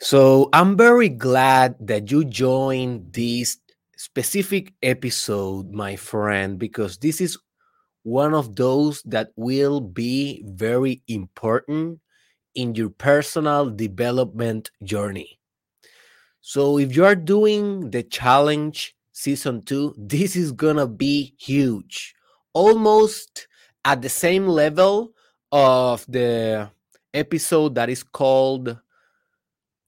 So I'm very glad that you joined this specific episode, my friend, because this is one of those that will be very important in your personal development journey. So if you are doing the challenge season two, this is gonna be huge, almost at the same level of the episode that is called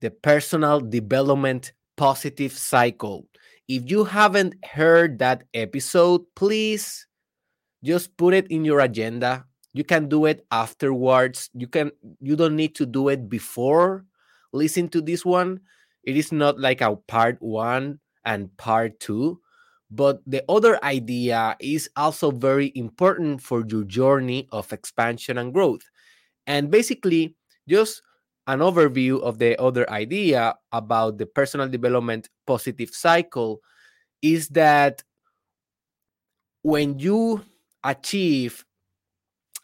the personal development positive cycle. If you haven't heard that episode, please just put it in your agenda. You can do it afterwards. You can you don't need to do it before listen to this one. It is not like a part 1 and part 2, but the other idea is also very important for your journey of expansion and growth. And basically, just an overview of the other idea about the personal development positive cycle is that when you achieve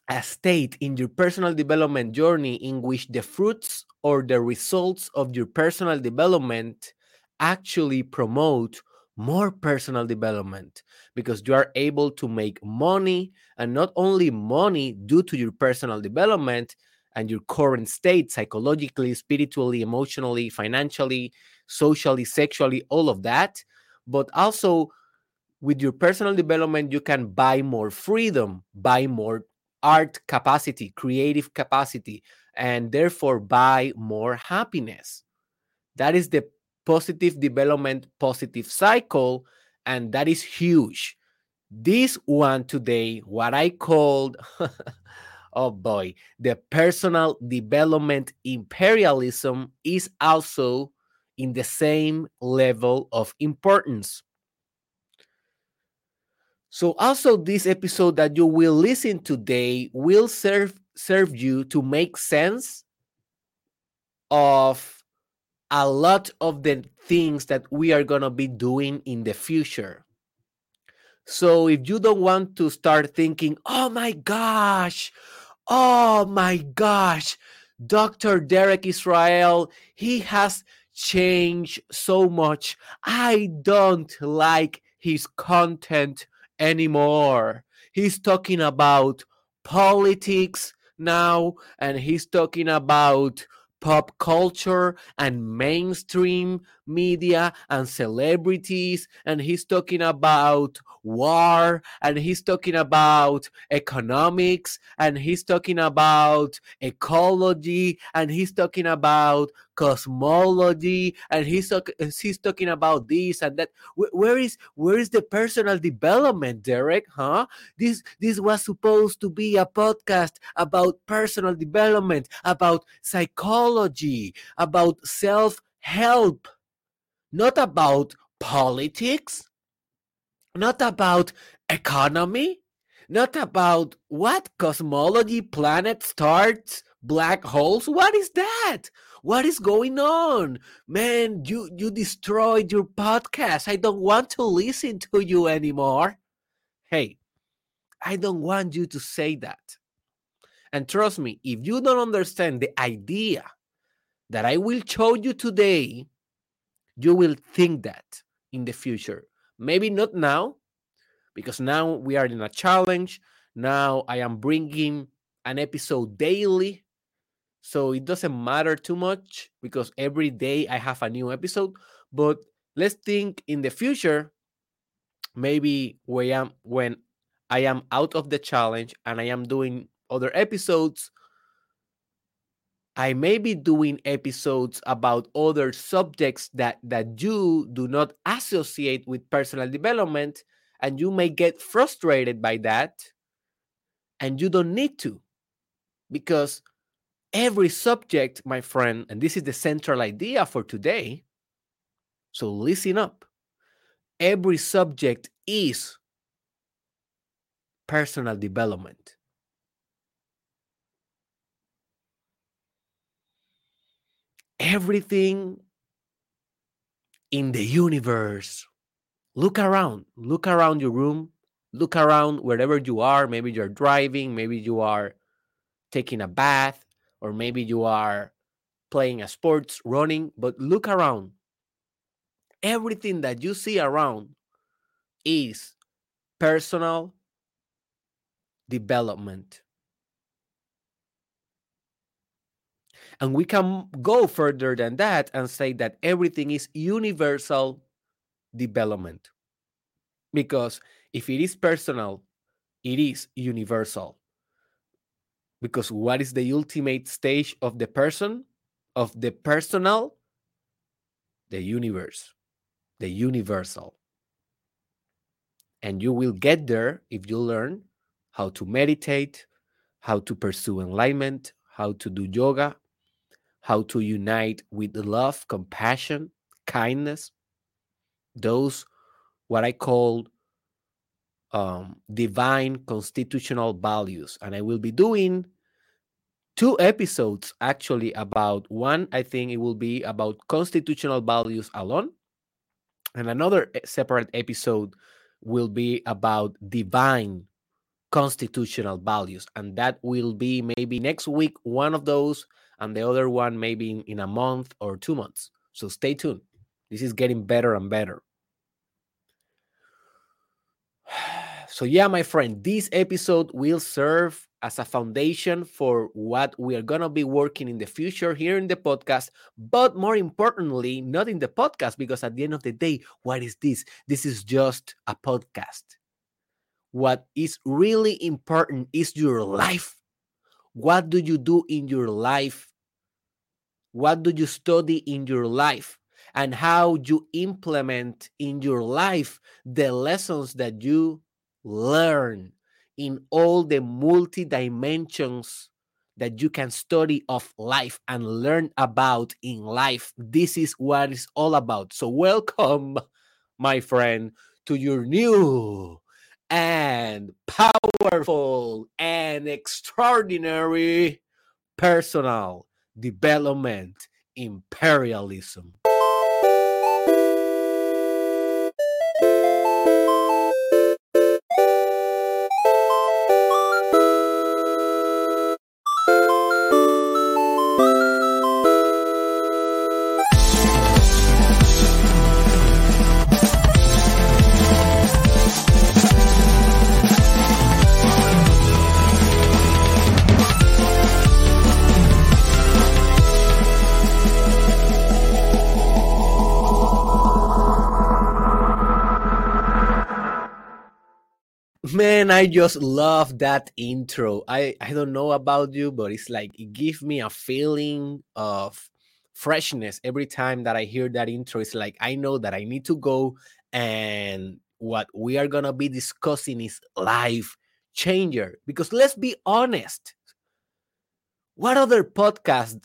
a state in your personal development journey in which the fruits or the results of your personal development actually promote more personal development because you are able to make money and not only money due to your personal development and your current state psychologically, spiritually, emotionally, financially, socially, sexually, all of that. But also with your personal development, you can buy more freedom, buy more art capacity, creative capacity, and therefore buy more happiness. That is the positive development, positive cycle, and that is huge. This one today, what I called oh boy, the personal development imperialism is also in the same level of importance. So also this episode that you will listen today will serve serve you to make sense of a lot of the things that we are going to be doing in the future. So if you don't want to start thinking, "Oh my gosh, Oh my gosh, Dr. Derek Israel, he has changed so much. I don't like his content anymore. He's talking about politics now, and he's talking about pop culture and mainstream media and celebrities and he's talking about war and he's talking about economics and he's talking about ecology and he's talking about cosmology and he's, he's talking about this and that. Where is where is the personal development derek huh? This this was supposed to be a podcast about personal development about psychology about self-help not about politics, not about economy, not about what cosmology, planet stars, black holes. What is that? What is going on? Man, you you destroyed your podcast. I don't want to listen to you anymore. Hey, I don't want you to say that. And trust me, if you don't understand the idea that I will show you today, you will think that in the future. Maybe not now, because now we are in a challenge. Now I am bringing an episode daily. So it doesn't matter too much because every day I have a new episode. But let's think in the future, maybe when I am, when I am out of the challenge and I am doing other episodes, I may be doing episodes about other subjects that that you do not associate with personal development and you may get frustrated by that and you don't need to because every subject my friend and this is the central idea for today so listen up. Every subject is personal development everything in the universe. Look around, look around your room, look around wherever you are. Maybe you're driving, maybe you are taking a bath, or maybe you are playing a sports, running, but look around. Everything that you see around is personal development. And we can go further than that and say that everything is universal development. Because if it is personal, it is universal. Because what is the ultimate stage of the person, of the personal? The universe, the universal. And you will get there if you learn how to meditate, how to pursue enlightenment, how to do yoga, how to unite with love, compassion, kindness, those what I call um, divine constitutional values. And I will be doing two episodes actually about one, I think it will be about constitutional values alone. And another eh, separate episode will be about divine constitutional values. And that will be maybe next week, one of those, and the other one maybe in, in a month or two months. So stay tuned. This is getting better and better. So, yeah, my friend, this episode will serve as a foundation for what we are going to be working in the future here in the podcast. But more importantly, not in the podcast, because at the end of the day, what is this? This is just a podcast. What is really important is your life. What do you do in your life? What do you study in your life? And how you implement in your life the lessons that you learn in all the multi dimensions that you can study of life and learn about in life. This is what it's all about. So, welcome, my friend, to your new and powerful and extraordinary personal development imperialism. I just love that intro. I I don't know about you, but it's like it gives me a feeling of freshness every time that I hear that intro. It's like I know that I need to go and what we are going to be discussing is life changer because let's be honest. What other podcast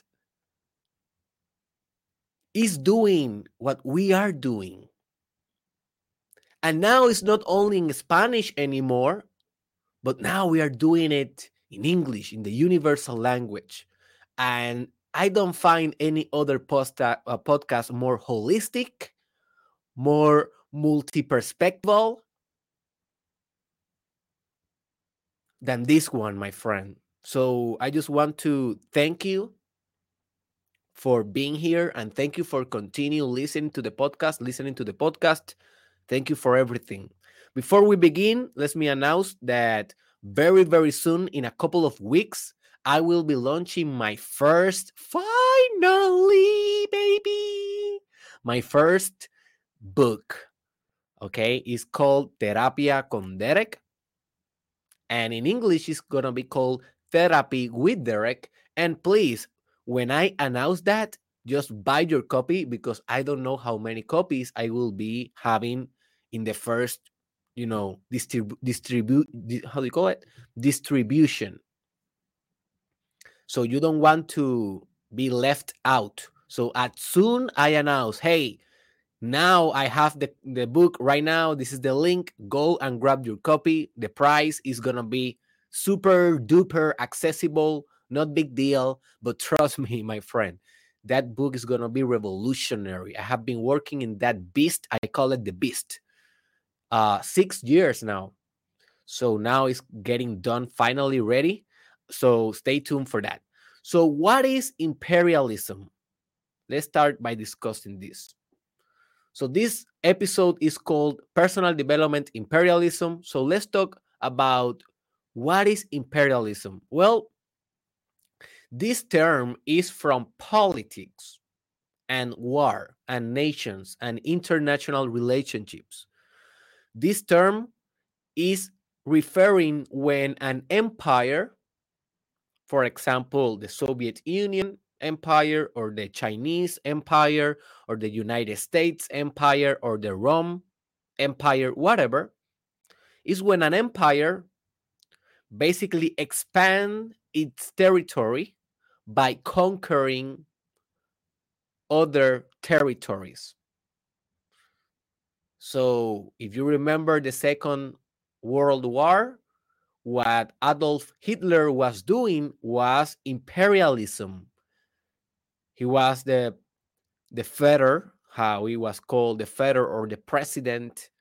is doing what we are doing? And now it's not only in Spanish anymore, but now we are doing it in English, in the universal language. And I don't find any other uh, podcast more holistic, more multi perspectival than this one, my friend. So I just want to thank you for being here and thank you for continue listening to the podcast, listening to the podcast. Thank you for everything. Before we begin, let me announce that very, very soon, in a couple of weeks, I will be launching my first, finally, baby, my first book. Okay, it's called Terapia con Derek. And in English, it's going to be called Therapy with Derek. And please, when I announce that, just buy your copy because I don't know how many copies I will be having in the first you know distribute distribute how do you call it? Distribution. So you don't want to be left out. So as soon i announce hey now i have the, the book right now. This is the link. Go and grab your copy. The price is gonna be super duper accessible. Not big deal. But trust me my friend that book is gonna be revolutionary. I have been working in that beast. I call it the beast uh, six years now. So now it's getting done, finally ready. So stay tuned for that. So, what is imperialism? let's start by discussing this. So, this episode is called Personal Development Imperialism. So, let's talk about what is imperialism. Well, this term is from politics and war and nations and international relationships. This term is referring when an empire, for example, the Soviet Union Empire or the Chinese Empire or the United States Empire or the Rome Empire, whatever, is when an empire basically expand its territory by conquering other territories. So, if you remember the Second World War, what Adolf Hitler was doing was imperialism. He was the the Führer, how he was called, the Führer or the president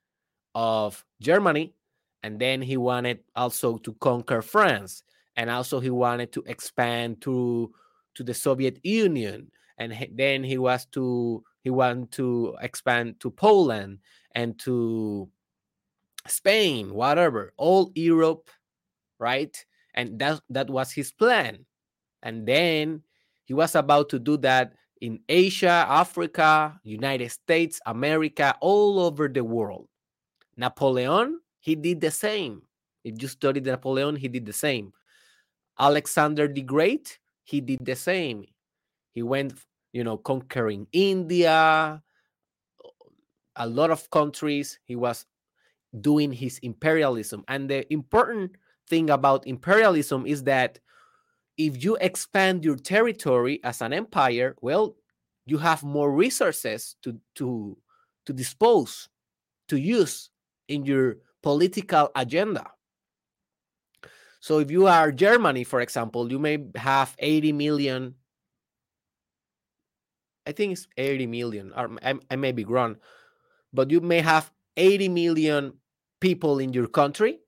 of Germany, and then he wanted also to conquer France, and also he wanted to expand to to the Soviet Union, and then he was to he wanted to expand to Poland and to Spain, whatever, all Europe, right? And that that was his plan. And then he was about to do that in Asia, Africa, United States, America, all over the world. Napoleon, he did the same. If you study Napoleon, he did the same. Alexander the Great, he did the same. He went, you know, conquering India, a lot of countries. He was doing his imperialism. And the important thing about imperialism is that if you expand your territory as an empire, well, you have more resources to to to dispose, to use in your political agenda. So if you are Germany, for example, you may have 80 million. I think it's 80 million, or I, I may be wrong, but you may have 80 million people in your country,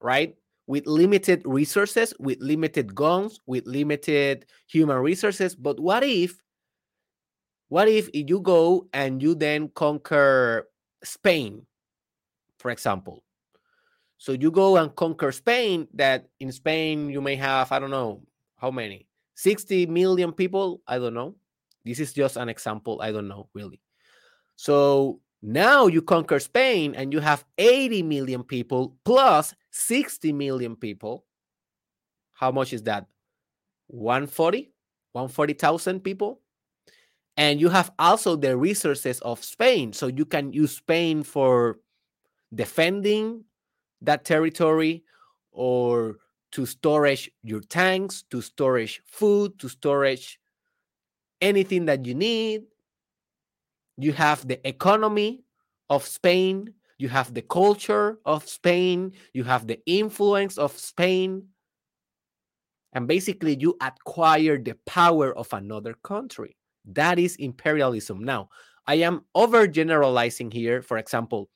right? With limited resources, with limited guns, with limited human resources. But what if, what if you go and you then conquer Spain, for example? So you go and conquer Spain, that in Spain you may have, I don't know, how many? 60 million people? I don't know. This is just an example. I don't know really. So now you conquer Spain and you have 80 million people plus 60 million people. How much is that? 140? 140,000 people? And you have also the resources of Spain. So you can use Spain for defending that territory or to storage your tanks, to storage food, to storage anything that you need you have the economy of Spain, you have the culture of Spain, you have the influence of Spain. And basically, you acquire the power of another country. That is imperialism. Now, I am overgeneralizing here. For example,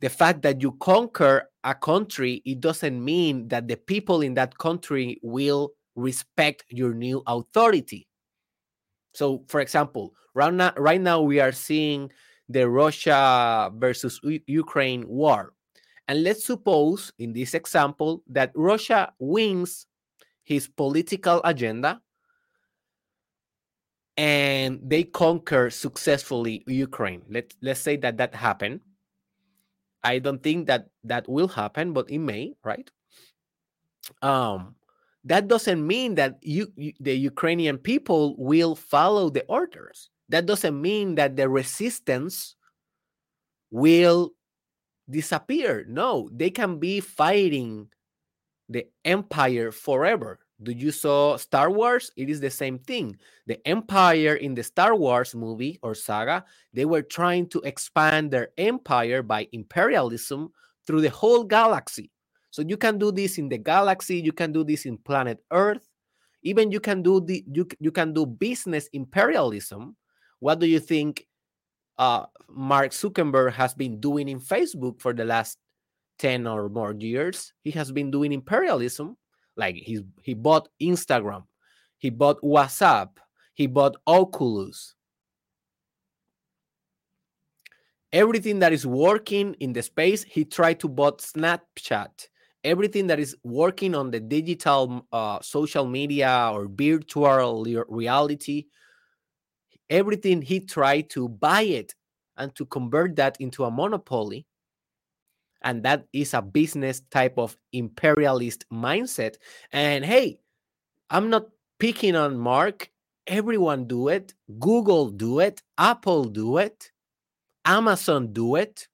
the fact that you conquer a country, it doesn't mean that the people in that country will respect your new authority. So, for example, right now, right now we are seeing the Russia versus U Ukraine war. And let's suppose, in this example, that Russia wins his political agenda and they conquer successfully Ukraine. Let, let's say that that happened. I don't think that that will happen, but it may, right? Um, that doesn't mean that you, you, the Ukrainian people will follow the orders. That doesn't mean that the resistance will disappear. No, they can be fighting the empire forever. Do you saw Star Wars? It is the same thing. The empire in the Star Wars movie or saga, they were trying to expand their empire by imperialism through the whole galaxy. So you can do this in the galaxy, you can do this in planet Earth, even you can do the you, you can do business imperialism. What do you think uh, Mark Zuckerberg has been doing in Facebook for the last 10 or more years? He has been doing imperialism. Like he he bought Instagram, he bought WhatsApp, He bought Oculus. Everything that is working in the space, he tried to bought Snapchat. Everything that is working on the digital uh, social media or virtual reality, everything he tried to buy it and to convert that into a monopoly and that is a business type of imperialist mindset. And hey i'm not picking on mark. Everyone do it. Google do it. Apple do it. Amazon do it.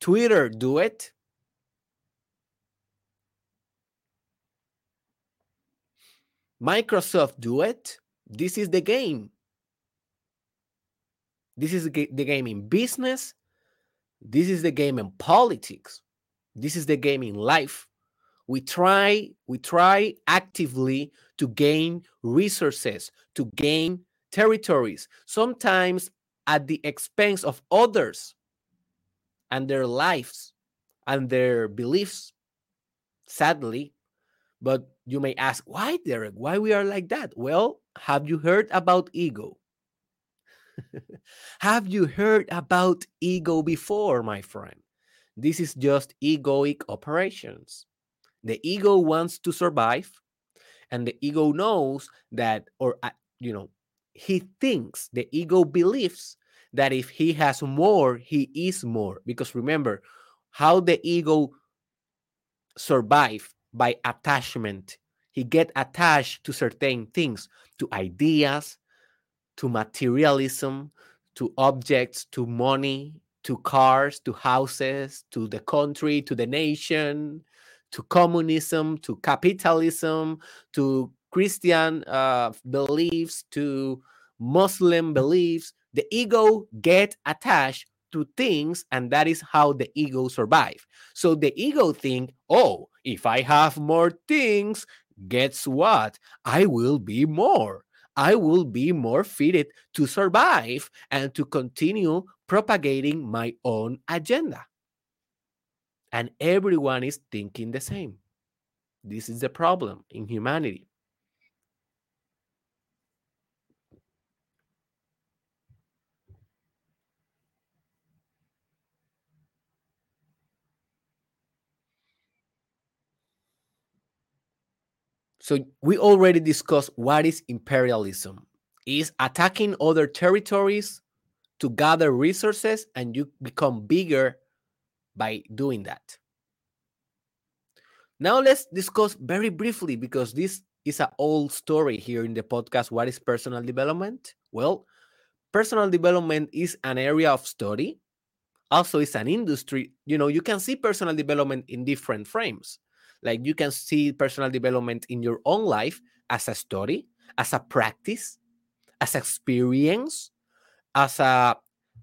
Twitter do it microsoft do it this is the game this is the game in business this is the game in politics. This is the game in life. We try, we try actively to gain resources, to gain territories, sometimes at the expense of others and their lives and their beliefs. Sadly, but you may ask, why, Derek? Why we are like that? Well, have you heard about ego? Have you heard about ego before, my friend? This is just egoic operations. The ego wants to survive, and the ego knows that, or, uh, you know, he thinks, the ego believes that if he has more, he is more. Because remember, how the ego survive by attachment. He get attached to certain things, to ideas, to materialism, to objects, to money, to cars, to houses, to the country, to the nation, to communism, to capitalism, to Christian uh, beliefs, to Muslim beliefs. The ego get attached to things, and that is how the ego survive. So the ego think, oh, if I have more things, guess what? I will be more. I will be more fitted to survive and to continue propagating my own agenda. And everyone is thinking the same. This is the problem in humanity. So we already discussed what is imperialism. Is attacking other territories to gather resources and you become bigger by doing that. Now let's discuss very briefly because this is an old story here in the podcast. What is personal development? Well, personal development is an area of study. Also, it's an industry. You know, you can see personal development in different frames. Like you can see personal development in your own life as a study, as a practice, as experience, as a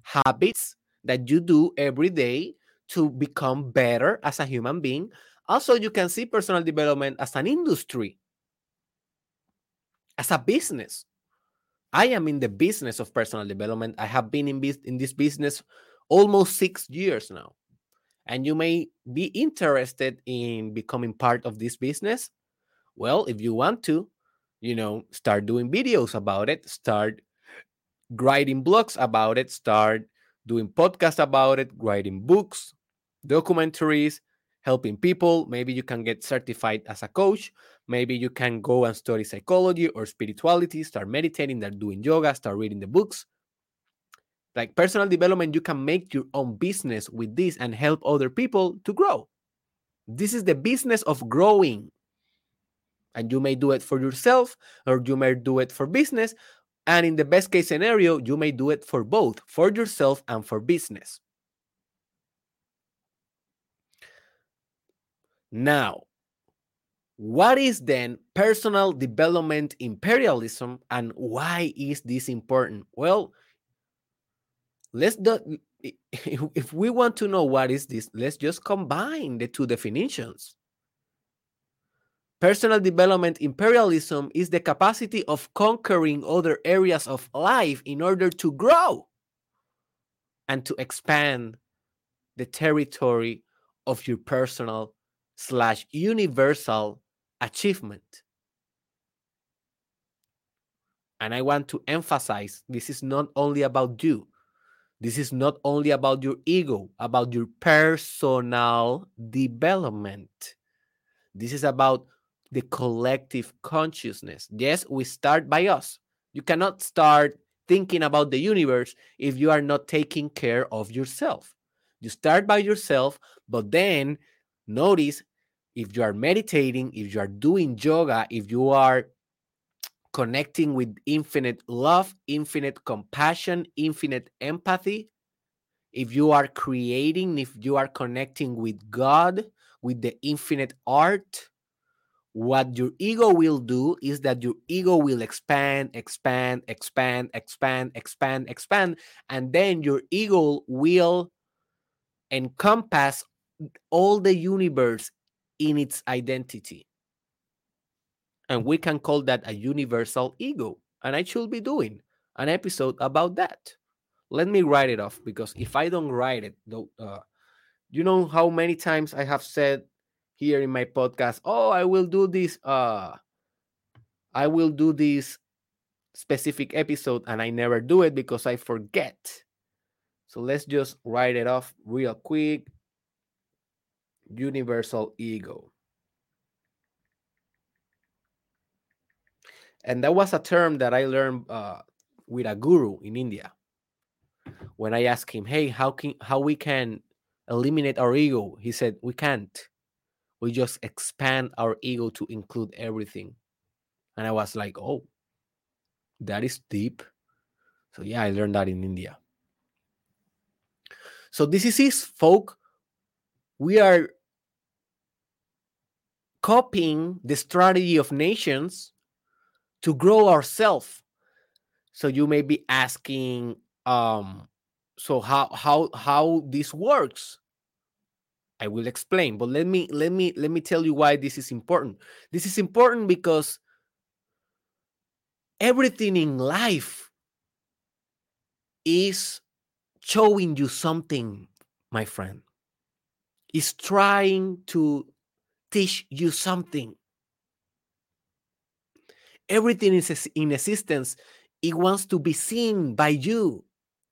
habits that you do every day to become better as a human being. Also, you can see personal development as an industry, as a business. I am in the business of personal development. I have been in, in this business almost six years now and you may be interested in becoming part of this business well if you want to you know start doing videos about it start writing blogs about it start doing podcasts about it writing books documentaries helping people. Maybe you can get certified as a coach. Maybe you can go and study psychology or spirituality start meditating start doing yoga start reading the books like personal development you can make your own business with this and help other people to grow. This is the business of growing. And you may do it for yourself or you may do it for business and in the best case scenario you may do it for both for yourself and for business. Now what is then personal development imperialism and why is this important? Well let's do, if we want to know what is this let's just combine the two definitions personal development imperialism is the capacity of conquering other areas of life in order to grow and to expand the territory of your personal slash universal achievement And I want to emphasize this is not only about you. This is not only about your ego, about your personal development. This is about the collective consciousness. Yes, we start by us. You cannot start thinking about the universe if you are not taking care of yourself. You start by yourself, but then notice if you are meditating, if you are doing yoga, if you are connecting with infinite love, infinite compassion, infinite empathy, if you are creating, if you are connecting with God, with the infinite art, what your ego will do is that your ego will expand, expand, expand, expand, expand, expand, and then your ego will encompass all the universe in its identity. And we can call that a universal ego. And I should be doing an episode about that. Let me write it off because if I don't write it, though, uh, you know how many times I have said here in my podcast, oh, I will do this, uh, I will do this specific episode, and I never do it because I forget. So let's just write it off real quick. Universal ego. And that was a term that I learned uh, with a guru in India. When I asked him, "Hey, how can how we can eliminate our ego?" He said, "We can't. We just expand our ego to include everything." And I was like, "Oh, that is deep." So yeah, I learned that in India. So this is his folk. We are copying the strategy of nations to grow ourselves. So you may be asking, um, so how how how this works? I will explain, but let me let me let me tell you why this is important. This is important because everything in life is showing you something, my friend. Is trying to teach you something everything is in existence it wants to be seen by you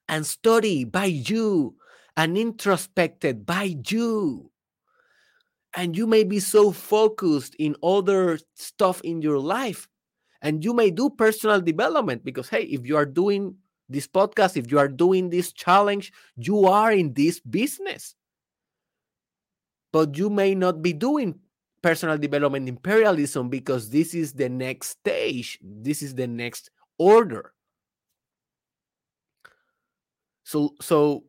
and studied by you and introspected by you. And you may be so focused in other stuff in your life and you may do personal development because hey if you are doing this podcast if you are doing this challenge you are in this business. But you may not be doing personal development imperialism because this is the next stage. This is the next order. So so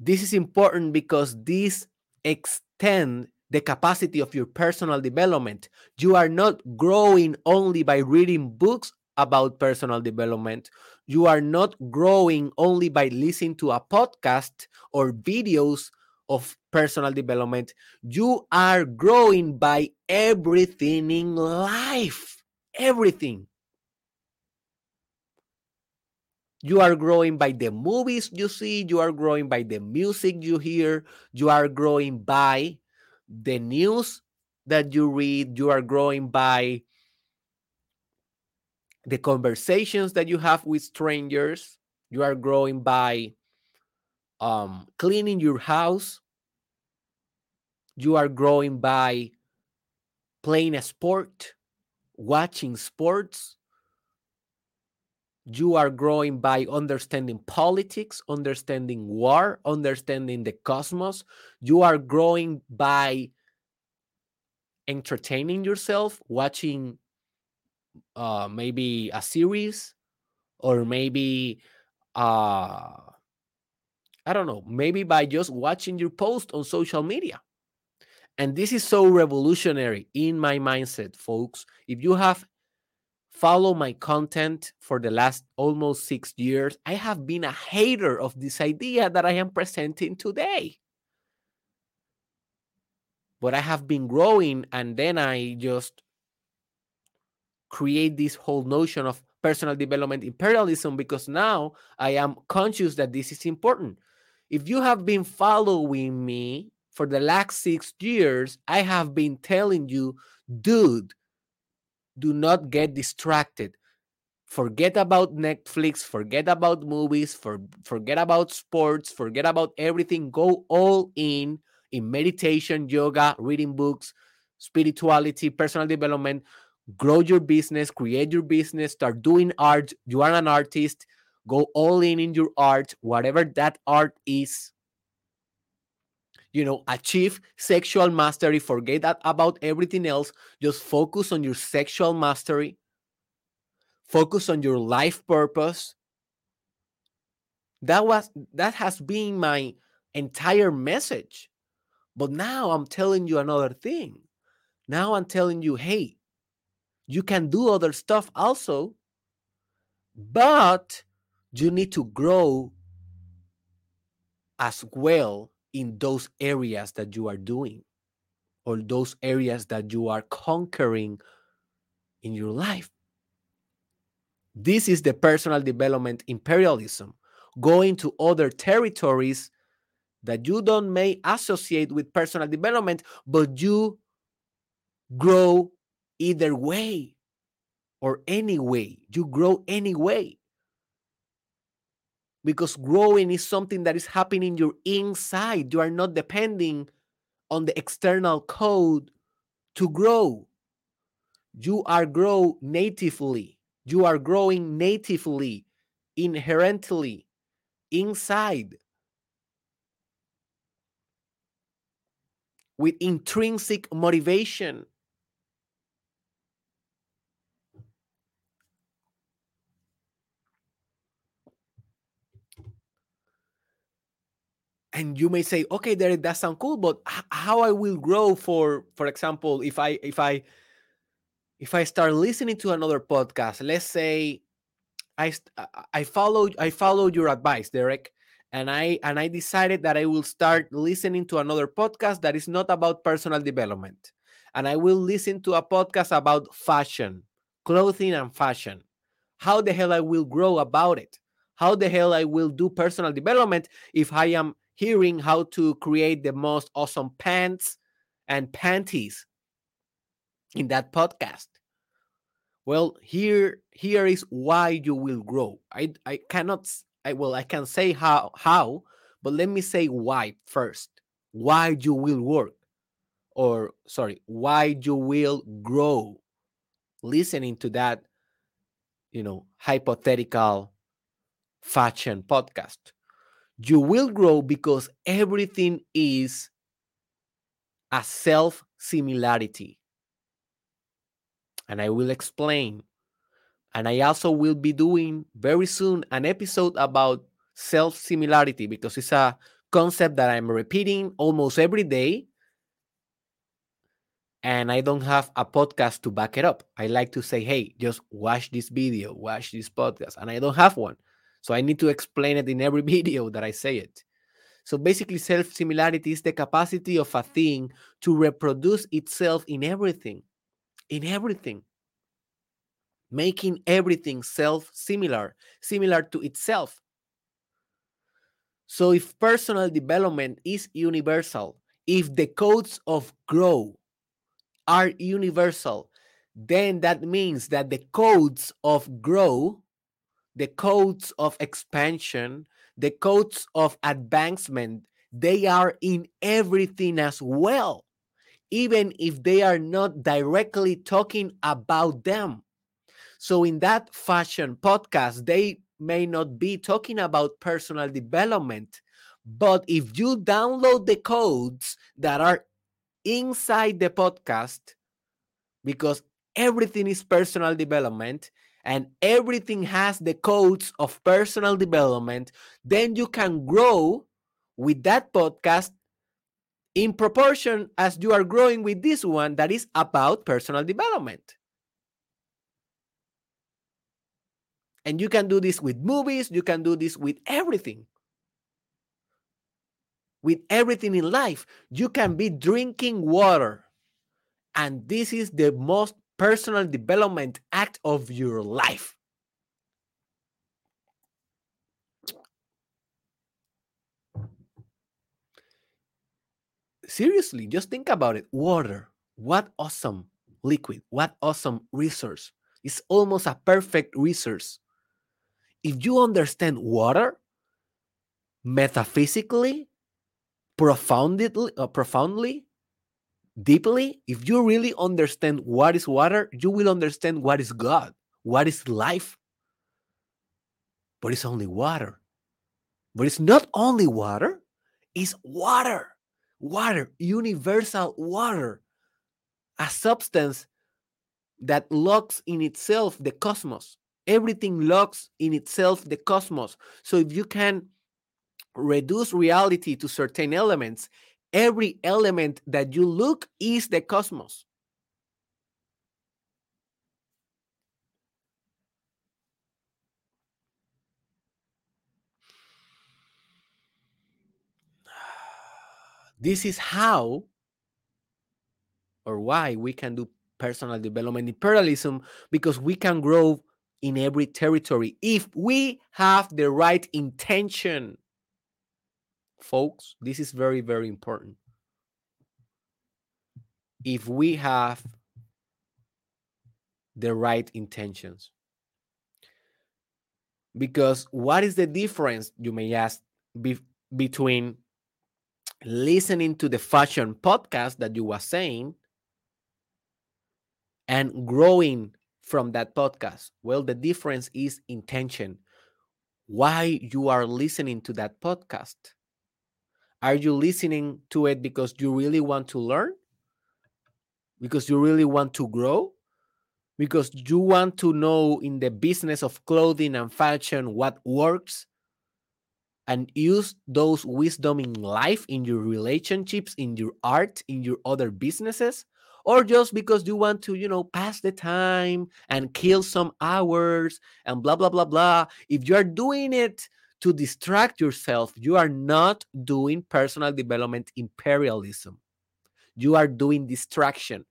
this is important because this extend the capacity of your personal development. You are not growing only by reading books about personal development. You are not growing only by listening to a podcast or videos of personal development, you are growing by everything in life. Everything. You are growing by the movies you see, you are growing by the music you hear, you are growing by the news that you read, you are growing by the conversations that you have with strangers, you are growing by um, cleaning your house. You are growing by playing a sport, watching sports. You are growing by understanding politics, understanding war, understanding the cosmos. You are growing by entertaining yourself, watching uh, maybe a series or maybe uh, I don't know, maybe by just watching your post on social media. And this is so revolutionary in my mindset, folks. If you have followed my content for the last almost six years, I have been a hater of this idea that I am presenting today. But I have been growing, and then I just create this whole notion of personal development imperialism because now I am conscious that this is important if you have been following me for the last six years, I have been telling you, dude, do not get distracted. Forget about Netflix, forget about movies, for, forget about sports, forget about everything. Go all in in meditation, yoga, reading books, spirituality, personal development. Grow your business, create your business, start doing art. You are an artist. Go all in in your art, whatever that art is. You know, achieve sexual mastery. Forget that about everything else. Just focus on your sexual mastery focus on your life purpose that was that has been my entire message but now i'm telling you another thing now i'm telling you hey you can do other stuff also but you need to grow as well in those areas that you are doing or those areas that you are conquering in your life this is the personal development imperialism, going to other territories that you don't may associate with personal development, but you grow either way or any way. You grow anyway. Because growing is something that is happening your inside. You are not depending on the external code to grow. You are grow natively you are growing natively, inherently, inside, with intrinsic motivation. And you may say okay Derek, that sounds cool but how i will grow for for example if i if i if I start listening to another podcast, let's say I I followed I followed your advice, Derek, and I and I decided that I will start listening to another podcast that is not about personal development, and I will listen to a podcast about fashion, clothing, and fashion. How the hell I will grow about it? How the hell I will do personal development if I am hearing how to create the most awesome pants and panties in that podcast. Well here here is why you will grow. I i cannot i well i can say how how but let me say why first. Why you will work. Or sorry why you will grow. Listening to that you know hypothetical fashion podcast you will grow because everything is a self similarity and I will explain. And I also will be doing very soon an episode about self similarity because it's a concept that I'm repeating almost every day. And I don't have a podcast to back it up. I like to say, hey, just watch this video, watch this podcast. And I don't have one. So I need to explain it in every video that I say it. So basically, self similarity is the capacity of a thing to reproduce itself in everything in everything, making everything self similar, similar to itself. So, if personal development is universal, if the codes of grow are universal, then that means that the codes of grow, the codes of expansion, the codes of advancement, they are in everything as well even if they are not directly talking about them. So, in that fashion podcast, they may not be talking about personal development, but if you download the codes that are inside the podcast, because everything is personal development and everything has the codes of personal development, then you can grow with that podcast in proportion as you are growing with this one that is about personal development. And you can do this with movies, you can do this with everything. With everything in life, you can be drinking water. And this is the most personal development act of your life. seriously, just think about it. Water, what awesome liquid, what awesome resource. It's almost a perfect resource. If you understand water metaphysically, profoundly, uh, profoundly, deeply, if you really understand what is water, you will understand what is God, what is life. But it's only water. But it's not only water, it's water. Water, universal water, a substance that locks in itself the cosmos. Everything locks in itself the cosmos. So if you can reduce reality to certain elements, every element that you look is the cosmos. This is how or why we can do personal development imperialism because we can grow in every territory if we have the right intention. Folks, this is very, very important. If we have the right intentions. Because what is the difference, you may ask, be, between listening to the fashion podcast that you were saying and growing from that podcast? Well, the difference is intention. Why you are listening to that podcast? Are you listening to it because you really want to learn? Because you really want to grow? Because you want to know in the business of clothing and fashion what works and use those wisdom in life, in your relationships, in your art, in your other businesses? or just because you want to, you know, pass the time and kill some hours and blah, blah, blah, blah. If you are doing it to distract yourself, you are not doing personal development imperialism. You are doing distraction.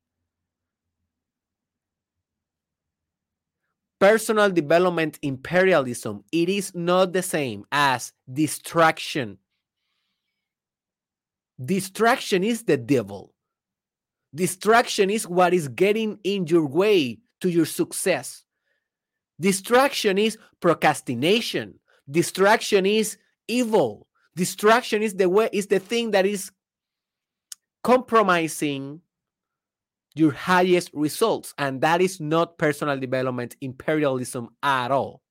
Personal development imperialism, it is not the same as distraction. Distraction is the devil. Distraction is what is getting in your way to your success. Distraction is procrastination. Distraction is evil. Distraction is the way is the thing that is compromising your highest results and that is not personal development imperialism at all.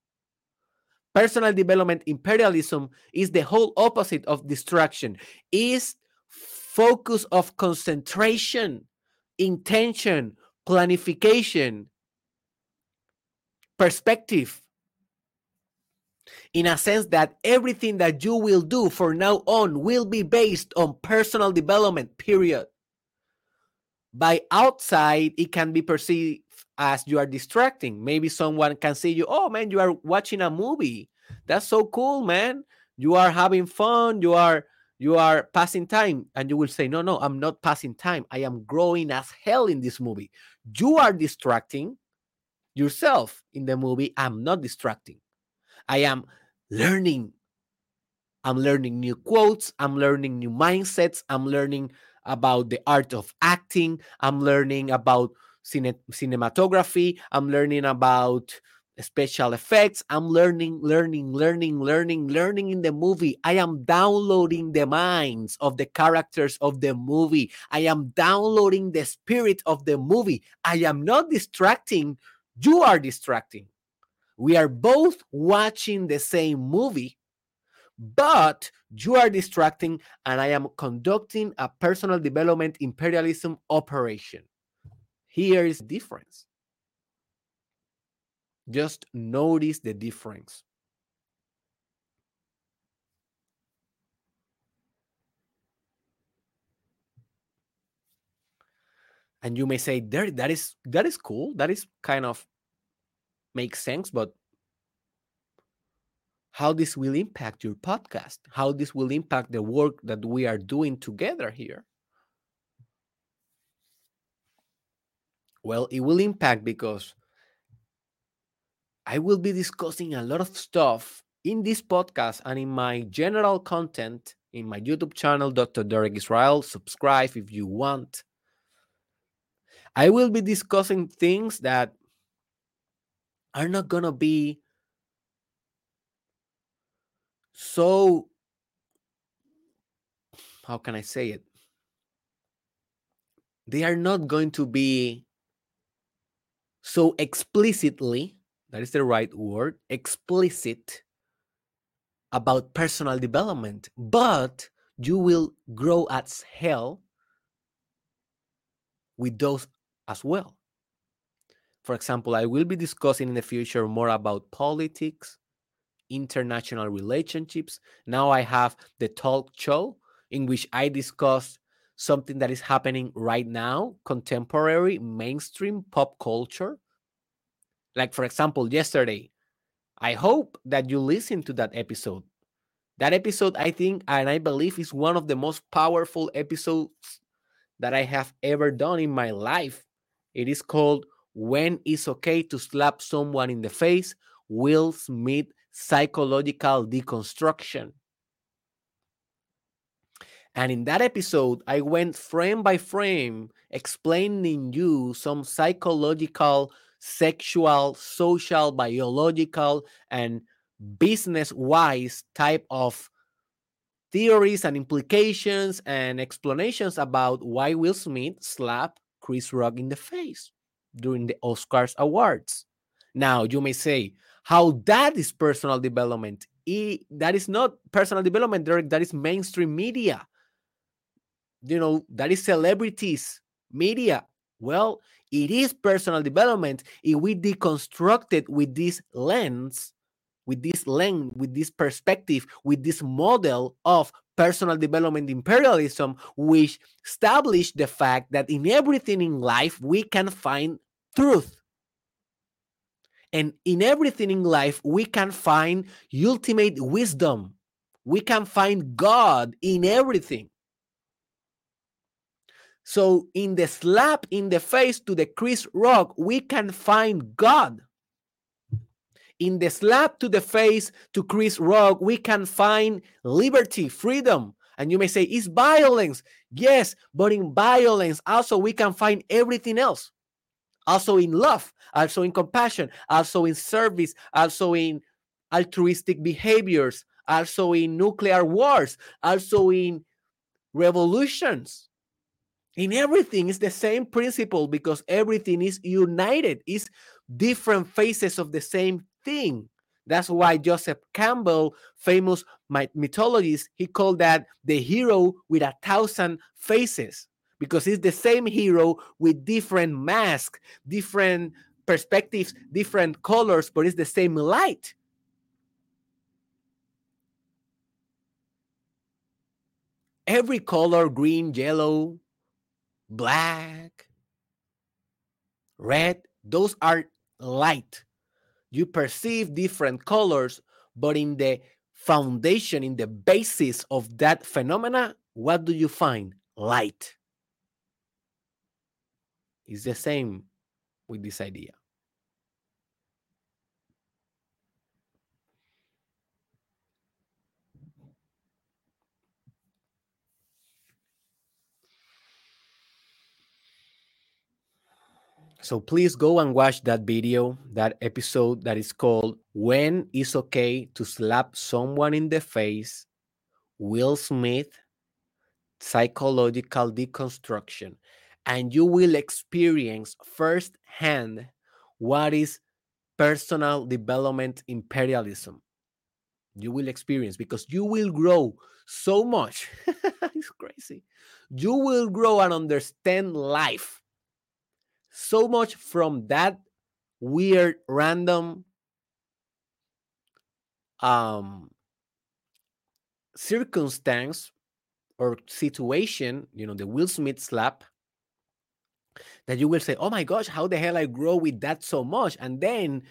Personal development imperialism is the whole opposite of distraction. Is focus of concentration intention, planification, perspective. In a sense that everything that you will do for now on will be based on personal development, period. By outside, it can be perceived as you are distracting. Maybe someone can see you, oh man, you are watching a movie. That's so cool, man. You are having fun. You are you are passing time and you will say no no i'm not passing time i am growing as hell in this movie you are distracting yourself in the movie i'm not distracting i am learning i'm learning new quotes i'm learning new mindsets i'm learning about the art of acting i'm learning about cine- cinematography i'm learning about special effects. I'm learning, learning, learning, learning, learning in the movie. I am downloading the minds of the characters of the movie. I am downloading the spirit of the movie. I am not distracting. You are distracting. We are both watching the same movie, but you are distracting, and I am conducting a personal development imperialism operation. Here is the difference. Just notice the difference. And you may say, there, that is that is cool. That is kind of makes sense, but how this will impact your podcast, how this will impact the work that we are doing together here. Well, it will impact because I will be discussing a lot of stuff in this podcast and in my general content in my YouTube channel, Dr. Derek Israel. Subscribe if you want. I will be discussing things that are not going to be so how can I say it? They are not going to be so explicitly, that is the right word, explicit about personal development, but you will grow as hell with those as well. For example, I will be discussing in the future more about politics, international relationships. Now I have the talk show in which I discuss something that is happening right now, contemporary mainstream pop culture. Like, for example, yesterday, I hope that you listen to that episode. That episode, I think, and I believe, is one of the most powerful episodes that I have ever done in my life. It is called When It's Okay to Slap Someone in the Face Will Smith Psychological Deconstruction. And in that episode, I went frame by frame explaining you some psychological, sexual, social, biological, and business wise type of theories and implications and explanations about why Will Smith slapped Chris Rock in the face during the Oscars awards. Now, you may say, how that is personal development. that is not personal development, Derek. That is mainstream media you know, that is celebrities, media. Well, it is personal development if we deconstruct it with this lens, with this lens, with this perspective, with this model of personal development imperialism, which established the fact that in everything in life we can find truth. And in everything in life, we can find ultimate wisdom. We can find God in everything. So in the slap in the face to the Chris Rock, we can find God. In the slap to the face to Chris Rock, we can find liberty, freedom. And you may say, it's violence. Yes, but in violence, also we can find everything else. Also in love, also in compassion, also in service, also in altruistic behaviors, also in nuclear wars, also in revolutions. In everything it's the same principle because everything is united. It's different faces of the same thing. That's why joseph campbell famous mythologist he called that the hero with a thousand faces because it's the same hero with different masks different perspectives different colors but it's the same light every color green yellow black, red, those are light. You perceive different colors, but in the foundation, in the basis of that phenomena, what do you find? Light. It's the same with this idea. So please go and watch that video, that episode that is called When It's Okay to Slap Someone in the Face, Will Smith, Psychological Deconstruction. And you will experience firsthand what is personal development imperialism. You will experience because you will grow so much. it's crazy. You will grow and understand life so much from that weird random um circumstance or situation you know the will smith slap that you will say oh my gosh how the hell i grow with that so much and then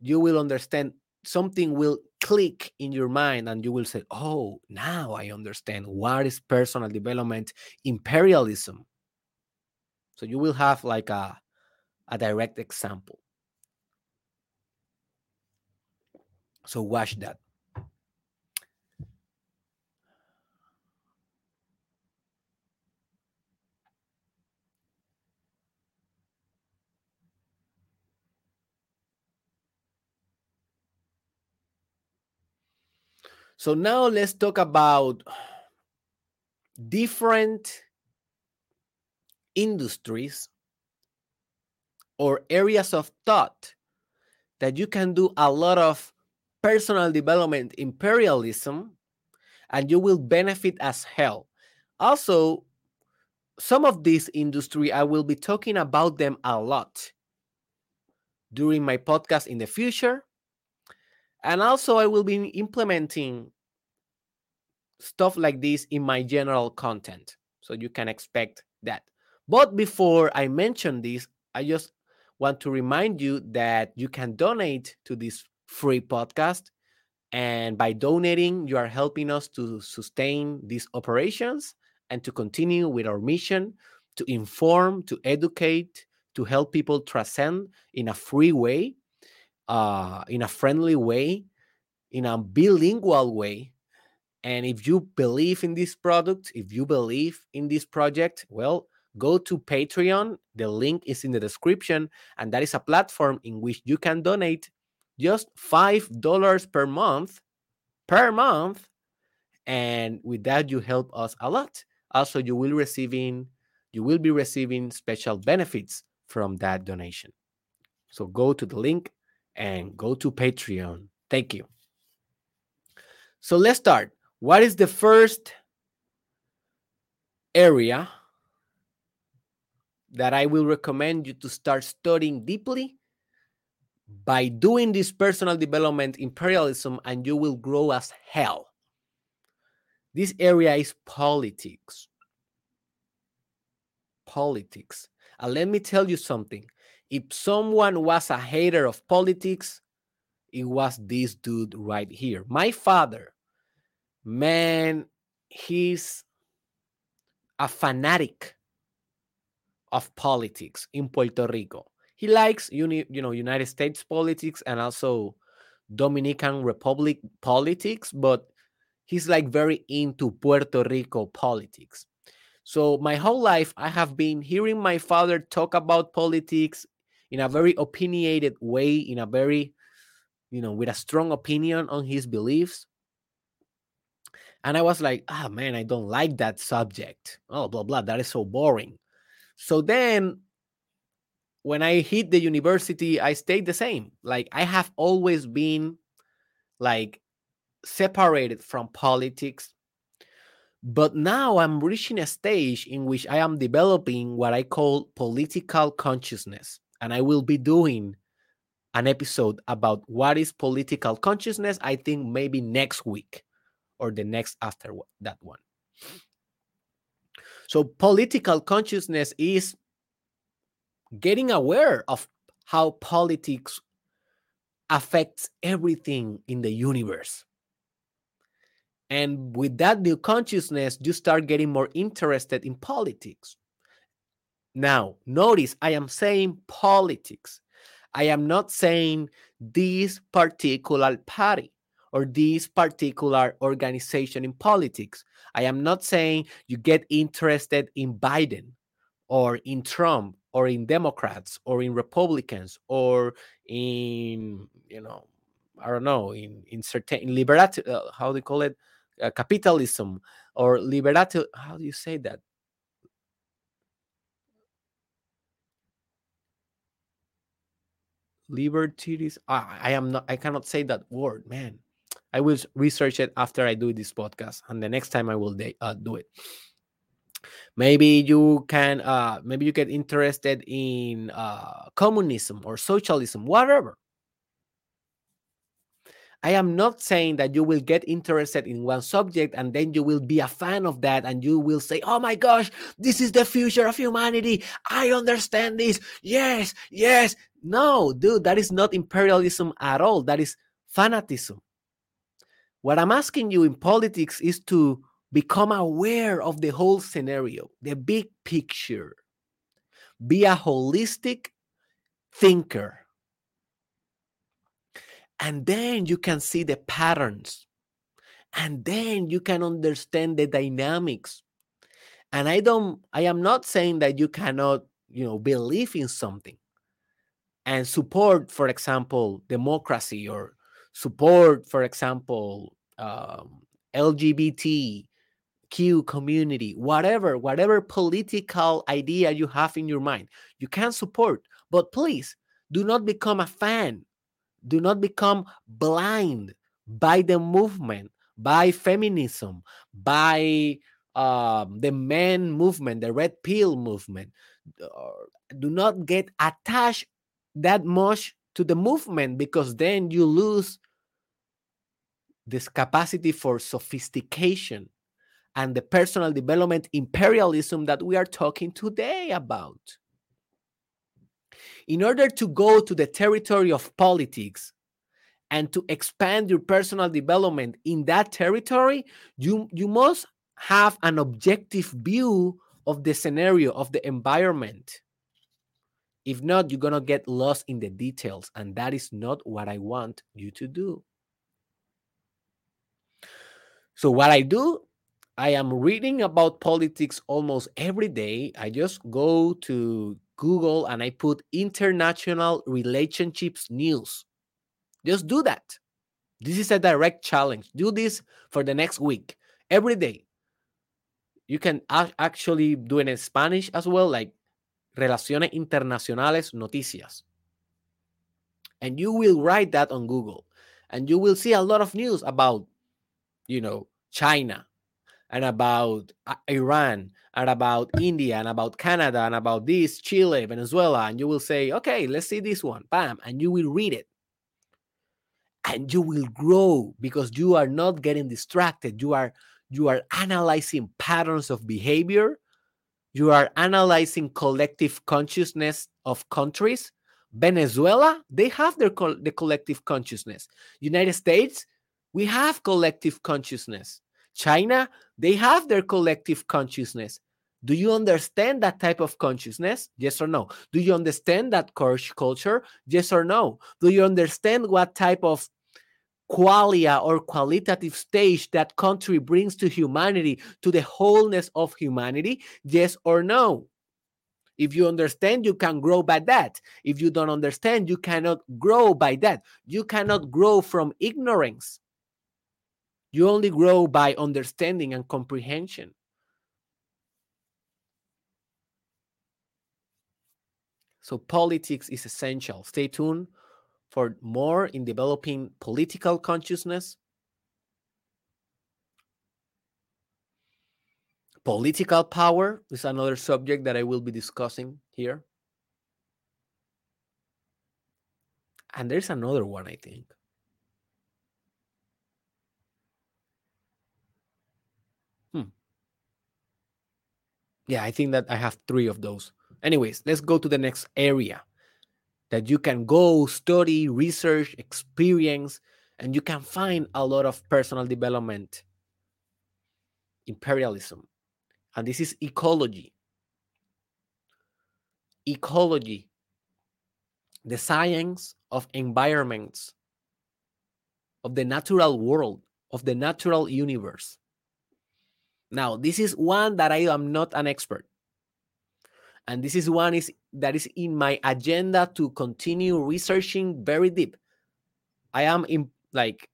you will understand something will click in your mind and you will say oh now i understand what is personal development imperialism so you will have like a, a direct example. So watch that. So now let's talk about different industries or areas of thought that you can do a lot of personal development imperialism and you will benefit as hell. Also, some of this industry, I will be talking about them a lot during my podcast in the future. And also, I will be implementing stuff like this in my general content. So you can expect that. But before I mention this, I just want to remind you that you can donate to this free podcast. And by donating, you are helping us to sustain these operations and to continue with our mission to inform, to educate, to help people transcend in a free way, uh, in a friendly way, in a bilingual way. And if you believe in this product, if you believe in this project, well, go to Patreon. The link is in the description. And that is a platform in which you can donate just $5 per month, per month. And with that, you help us a lot. Also, you will receiving you will be receiving special benefits from that donation. So go to the link and go to Patreon. Thank you. So let's start. What is the first area that I will recommend you to start studying deeply by doing this personal development imperialism and you will grow as hell. This area is politics. Politics. And let me tell you something. If someone was a hater of politics, it was this dude right here. My father, man, he's a fanatic of politics in Puerto Rico. He likes uni, you know United States politics and also Dominican Republic politics, but he's like very into Puerto Rico politics. So my whole life I have been hearing my father talk about politics in a very opinionated way, in a very you know, with a strong opinion on his beliefs. And I was like, ah, oh, man, I don't like that subject. Oh, blah, blah. That is so boring. So then when I hit the university, I stayed the same. Like I have always been like separated from politics. But now I'm reaching a stage in which I am developing what I call political consciousness. And I will be doing an episode about what is political consciousness, I think maybe next week or the next after that one. So, political consciousness is getting aware of how politics affects everything in the universe. And with that new consciousness, you start getting more interested in politics. Now, notice I am saying politics. I am not saying this particular party or this particular organization in politics. I am not saying you get interested in Biden or in Trump or in Democrats or in Republicans or in, you know, I don't know, in, in certain, in liberat, uh, how do you call it? Uh, capitalism or liberative, how do you say that? Liberties. I, I am not. I cannot say that word, man. I will research it after I do this podcast, and the next time I will uh, do it. Maybe you can. Uh, maybe you get interested in uh, communism or socialism, whatever. I am not saying that you will get interested in one subject and then you will be a fan of that and you will say, oh my gosh, this is the future of humanity. I understand this. Yes, yes. No, dude, that is not imperialism at all. That is fanatism. What I'm asking you in politics is to become aware of the whole scenario, the big picture. Be a holistic thinker and then you can see the patterns. And then you can understand the dynamics. And I don't, I am not saying that you cannot, you know, believe in something and support, for example, democracy or support, for example, um, LGBT, Q community, whatever, whatever political idea you have in your mind, you can support. But please do not become a fan. Do not become blind by the movement, by feminism, by um, the men movement, the red pill movement. Uh, do not get attached that much to the movement because then you lose this capacity for sophistication and the personal development imperialism that we are talking today about. In order to go to the territory of politics and to expand your personal development in that territory, you, you must have an objective view of the scenario, of the environment. If not, you're going to get lost in the details, and that is not what I want you to do. So, what I do, I am reading about politics almost every day. I just go to Google and I put international relationships news. Just do that. This is a direct challenge. Do this for the next week, every day. You can actually do it in Spanish as well, like Relaciones Internacionales Noticias. And you will write that on Google. And you will see a lot of news about, you know, China and about uh, Iran and about India and about Canada and about this, Chile, Venezuela. And you will say, okay, let's see this one. Bam. And you will read it. And you will grow because you are not getting distracted. You are you are analyzing patterns of behavior you are analyzing collective consciousness of countries. Venezuela they have their co- the collective consciousness. United states we have collective consciousness. China they have their collective consciousness. Do you understand that type of consciousness? Yes or no. Do you understand that culture? Yes or no. Do you understand what type of qualia or qualitative stage that country brings to humanity, to the wholeness of humanity? Yes or no? If you understand, you can grow by that. If you don't understand, you cannot grow by that. You cannot grow from ignorance. You only grow by understanding and comprehension. So, politics is essential. Stay tuned for more in developing political consciousness, political power is another subject that I will be discussing here. And there's another one, I think. Hmm. Yeah, I think that I have three of those. Anyways, let's go to the next area that you can go study, research, experience, and you can find a lot of personal development. Imperialism. And this is ecology. Ecology, the science of environments, of the natural world, of the natural universe. Now, this is one that I am not an expert and this is one is that is in my agenda to continue researching very deep. I am in like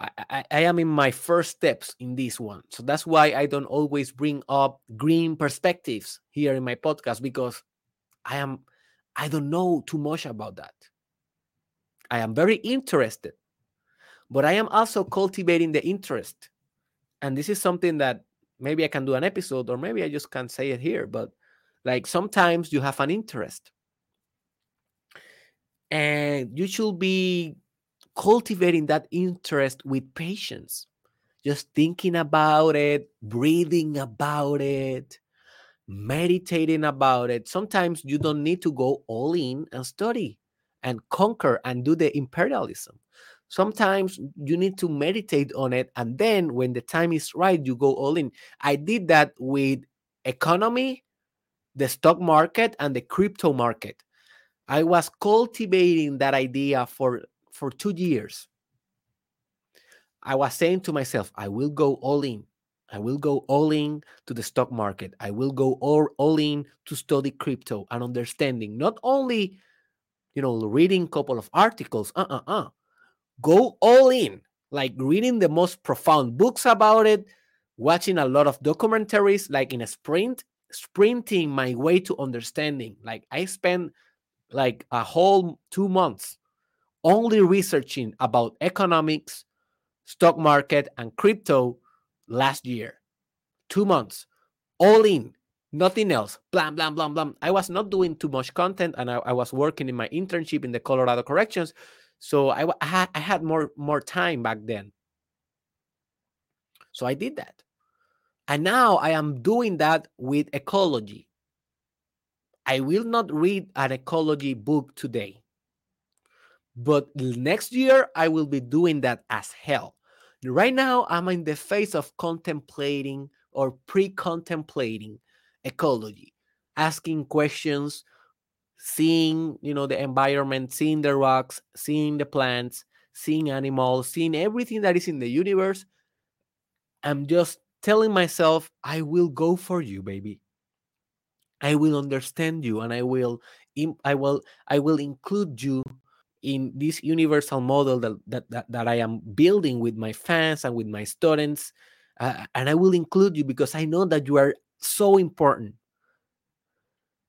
I, I, am in my first steps in this one. So that's why i don't always bring up green perspectives here in my podcast because i am i don't know too much about that. I am very interested but i am also cultivating the interest. And this is something that maybe i can do an episode or maybe i just can't say it here but like sometimes you have an interest and you should be cultivating that interest with patience. Just thinking about it breathing about it meditating about it. Sometimes you don't need to go all in and study and conquer and do the imperialism. Sometimes you need to meditate on it and then when the time is right you go all in. I did that with economy the stock market and the crypto market. I was cultivating that idea for for 2 years. I was saying to myself, I will go all in. I will go all in to the stock market. I will go all, all in to study crypto and understanding not only you know reading a couple of articles uh uh uh go all in like reading the most profound books about it, watching a lot of documentaries, like in a sprint, sprinting my way to understanding. Like I spent like a whole two months only researching about economics, stock market, and crypto last year. Two months, all in, nothing else. Blam, blam, blam, blam. I was not doing too much content and I, I was working in my internship in the Colorado Corrections. So I, I, had, I had more, more time back then. So I did that. And now I am doing that with ecology. I will not read an ecology book today. But next year, I will be doing that as hell. Right now, I'm in the phase of contemplating or pre contemplating ecology, asking questions, seeing you know the environment, seeing the rocks, seeing the plants, seeing animals, seeing everything that is in the universe. I'm just telling myself, I will go for you, baby. I will understand you and I will I will I will include you in this universal model that, that, that, that I am building with my fans and with my students. Uh, and I will include you because I know that you are so important.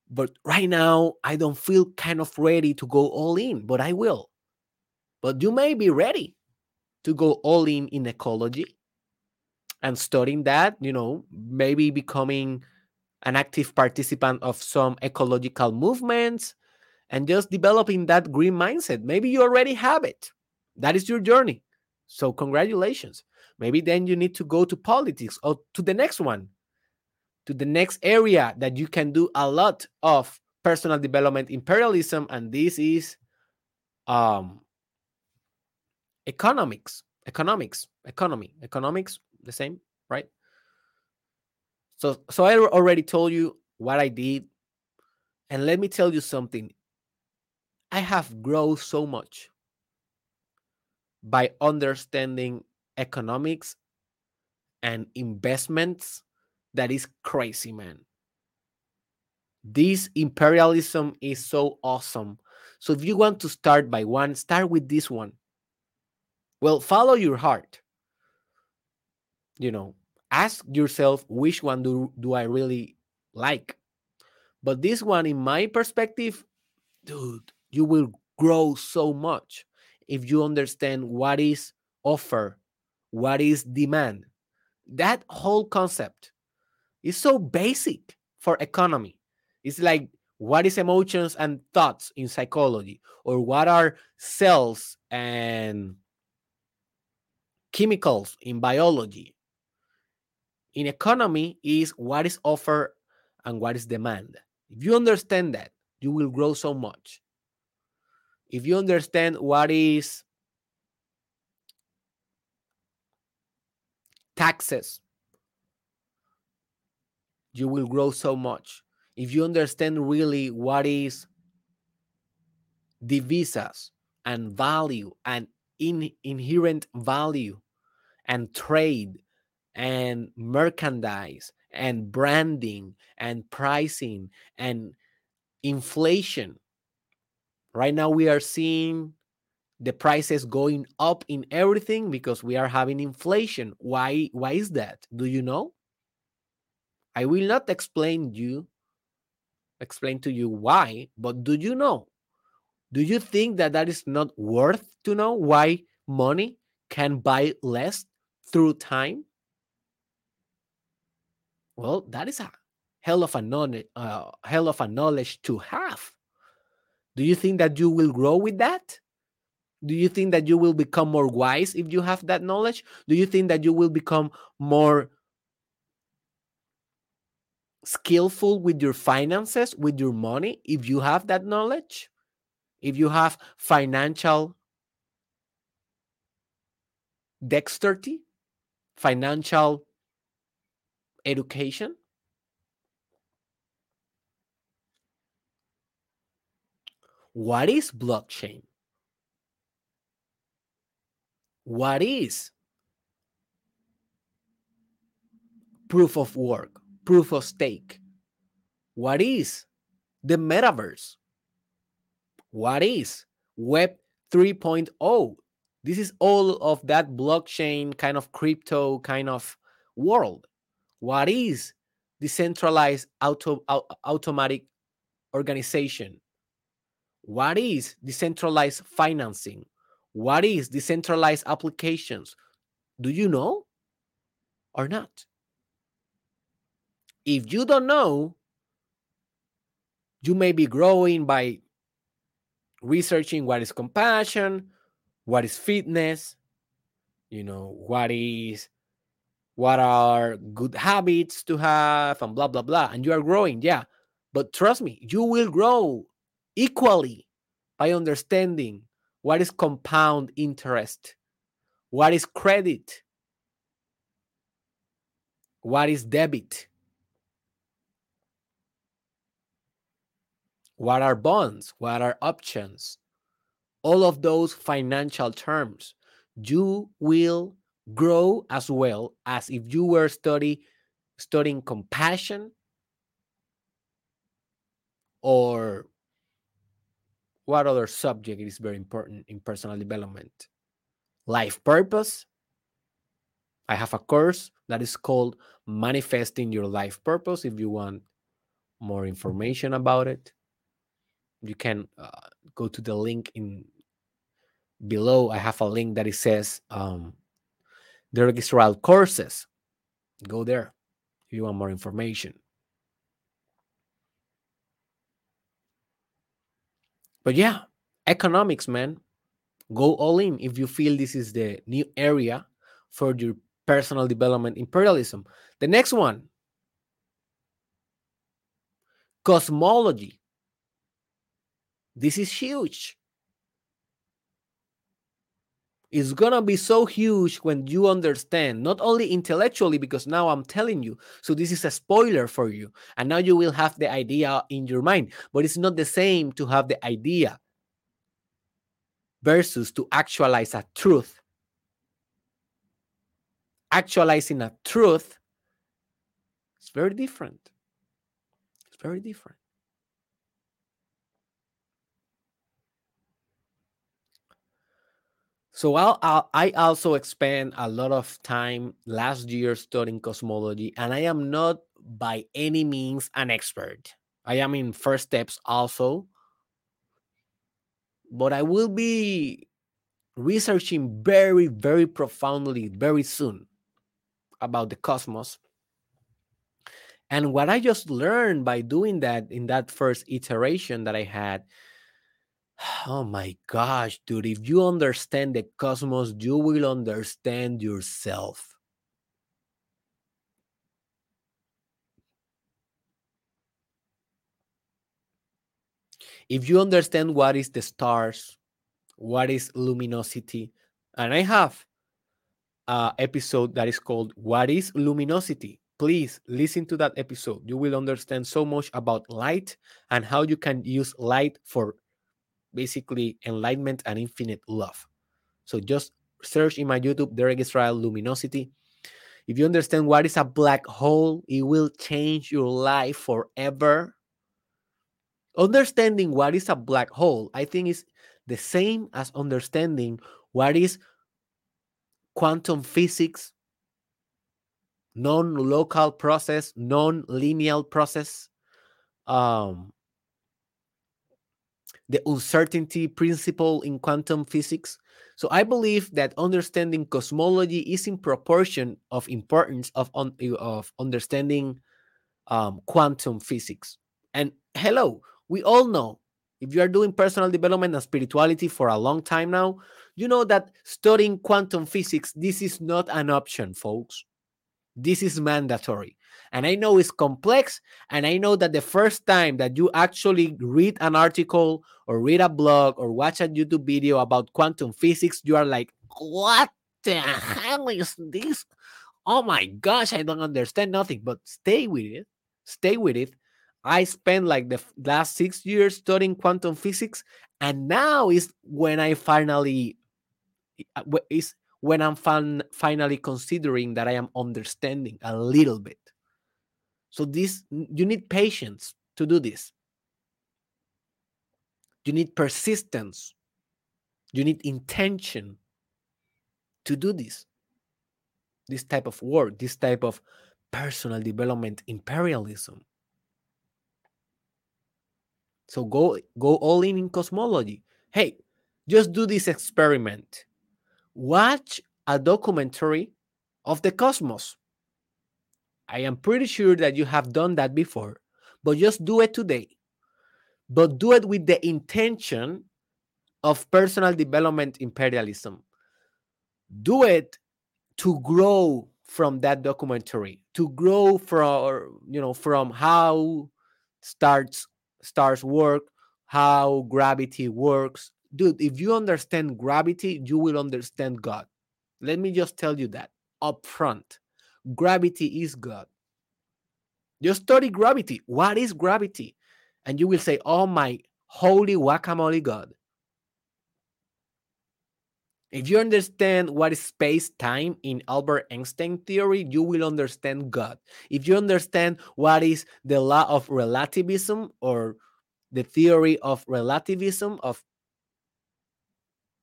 But right now, I don't feel kind of ready to go all in, but I will. But you may be ready to go all in in ecology and studying that, you know, maybe becoming an active participant of some ecological movements and just developing that green mindset. Maybe you already have it. That is your journey. So, congratulations. Maybe then you need to go to politics or to the next one, to the next area that you can do a lot of personal development imperialism. And this is um, economics, economics, economy, economics, the same, right? So, so I already told you what I did. And let me tell you something I have grown so much by understanding economics and investments that is crazy, man. This imperialism is so awesome. So if you want to start by one, start with this one. Well, follow your heart. You know, ask yourself which one do, do I really like. But this one, in my perspective, dude, you will grow so much if you understand what is offer, what is demand. That whole concept is so basic for economy. It's like what is emotions and thoughts in psychology, or what are cells and chemicals in biology. In economy is what is offer and what is demand. If you understand that, you will grow so much if you understand what is taxes, you will grow so much. If you understand really what is divisas and value and in, inherent value and trade and merchandise and branding and pricing and inflation Right now, we are seeing the prices going up in everything because we are having inflation. Why? Why is that? Do you know? I will not explain you explain to you why, but do you know? Do you think that that is not worth to know why money can buy less through time? Well, that is a hell of a knowledge, uh, hell of a knowledge to have. Do you think that you will grow with that? Do you think that you will become more wise if you have that knowledge? Do you think that you will become more skillful with your finances, with your money, if you have that knowledge? If you have financial dexterity, financial education? What is blockchain? What is proof of work, proof of stake? What is the metaverse? What is Web 3.0? This is all of that blockchain kind of crypto kind of world. What is decentralized auto, automatic organization? What is decentralized financing? What is decentralized applications? Do you know or not? If you don't know, you may be growing by researching what is compassion, what is fitness, you know, what is what are good habits to have and blah blah blah and you are growing yeah. But trust me you will grow equally by understanding what is compound interest what is credit what is debit. What are bonds? What are options? All of those financial terms. You will grow as well as if you were study studying compassion or what other subject is very important in personal development? Life purpose. I have a course that is called manifesting your life purpose if you want more information about it. You can uh, go to the link in below. I have a link that it says um, Derek Israel courses. Go there if you want more information. But yeah, economics, man. Go all in if you feel this is the new area for your personal development imperialism. The next one cosmology. This is huge is going to be so huge when you understand, not only intellectually, because now I'm telling you. So this is a spoiler for you. And now you will have the idea in your mind. But it's not the same to have the idea versus to actualize a truth. Actualizing a truth is very different. It's very different. So I'll, I'll, i also spent a lot of time last year studying cosmology, and I am not by any means an expert. I am in first steps also, but I will be researching very, very profoundly very soon about the cosmos. And what I just learned by doing that in that first iteration that I had Oh my gosh, dude. If you understand the cosmos, you will understand yourself. If you understand what is the stars, what is luminosity, and I have a episode that is called What is Luminosity? Please listen to that episode. You will understand so much about light and how you can use light for basically enlightenment and infinite love. So just search in my YouTube, Derek Israel Luminosity. If you understand what is a black hole, it will change your life forever. Understanding what is a black hole, I think, is the same as understanding what is quantum physics, non local process, non linear process, um, the uncertainty principle in quantum physics. So I believe that understanding cosmology is in proportion of importance of, un, of understanding um, quantum physics. And hello, we all know if you are doing personal development and spirituality for a long time now, you know that studying quantum physics, this is not an option, folks. This is mandatory. And I know it's complex. And I know that the first time that you actually read an article or read a blog or watch a YouTube video about quantum physics, you are like, what the hell is this? Oh my gosh, I don't understand nothing. But stay with it. Stay with it. I spent like the last six years studying quantum physics, and now is when I finally uh, is when I'm fin- finally considering that I am understanding a little bit. So this you need patience to do this. You need persistence. You need intention. to do this this type of work this type of personal development imperialism so go go all in in cosmology hey just do this experiment watch a documentary of the cosmos i am pretty sure that you have done that before but just do it today. But do it with the intention of personal development imperialism. Do it to grow from that documentary to grow from you know from how starts stars work how gravity works. Dude if you understand gravity you will understand god. Let me just tell you that up front gravity is god just study gravity what is gravity and you will say oh my holy guacamole god if you understand what is space time in Albert Einstein theory, you will understand God. If you understand what is the law of relativism or the theory of relativism of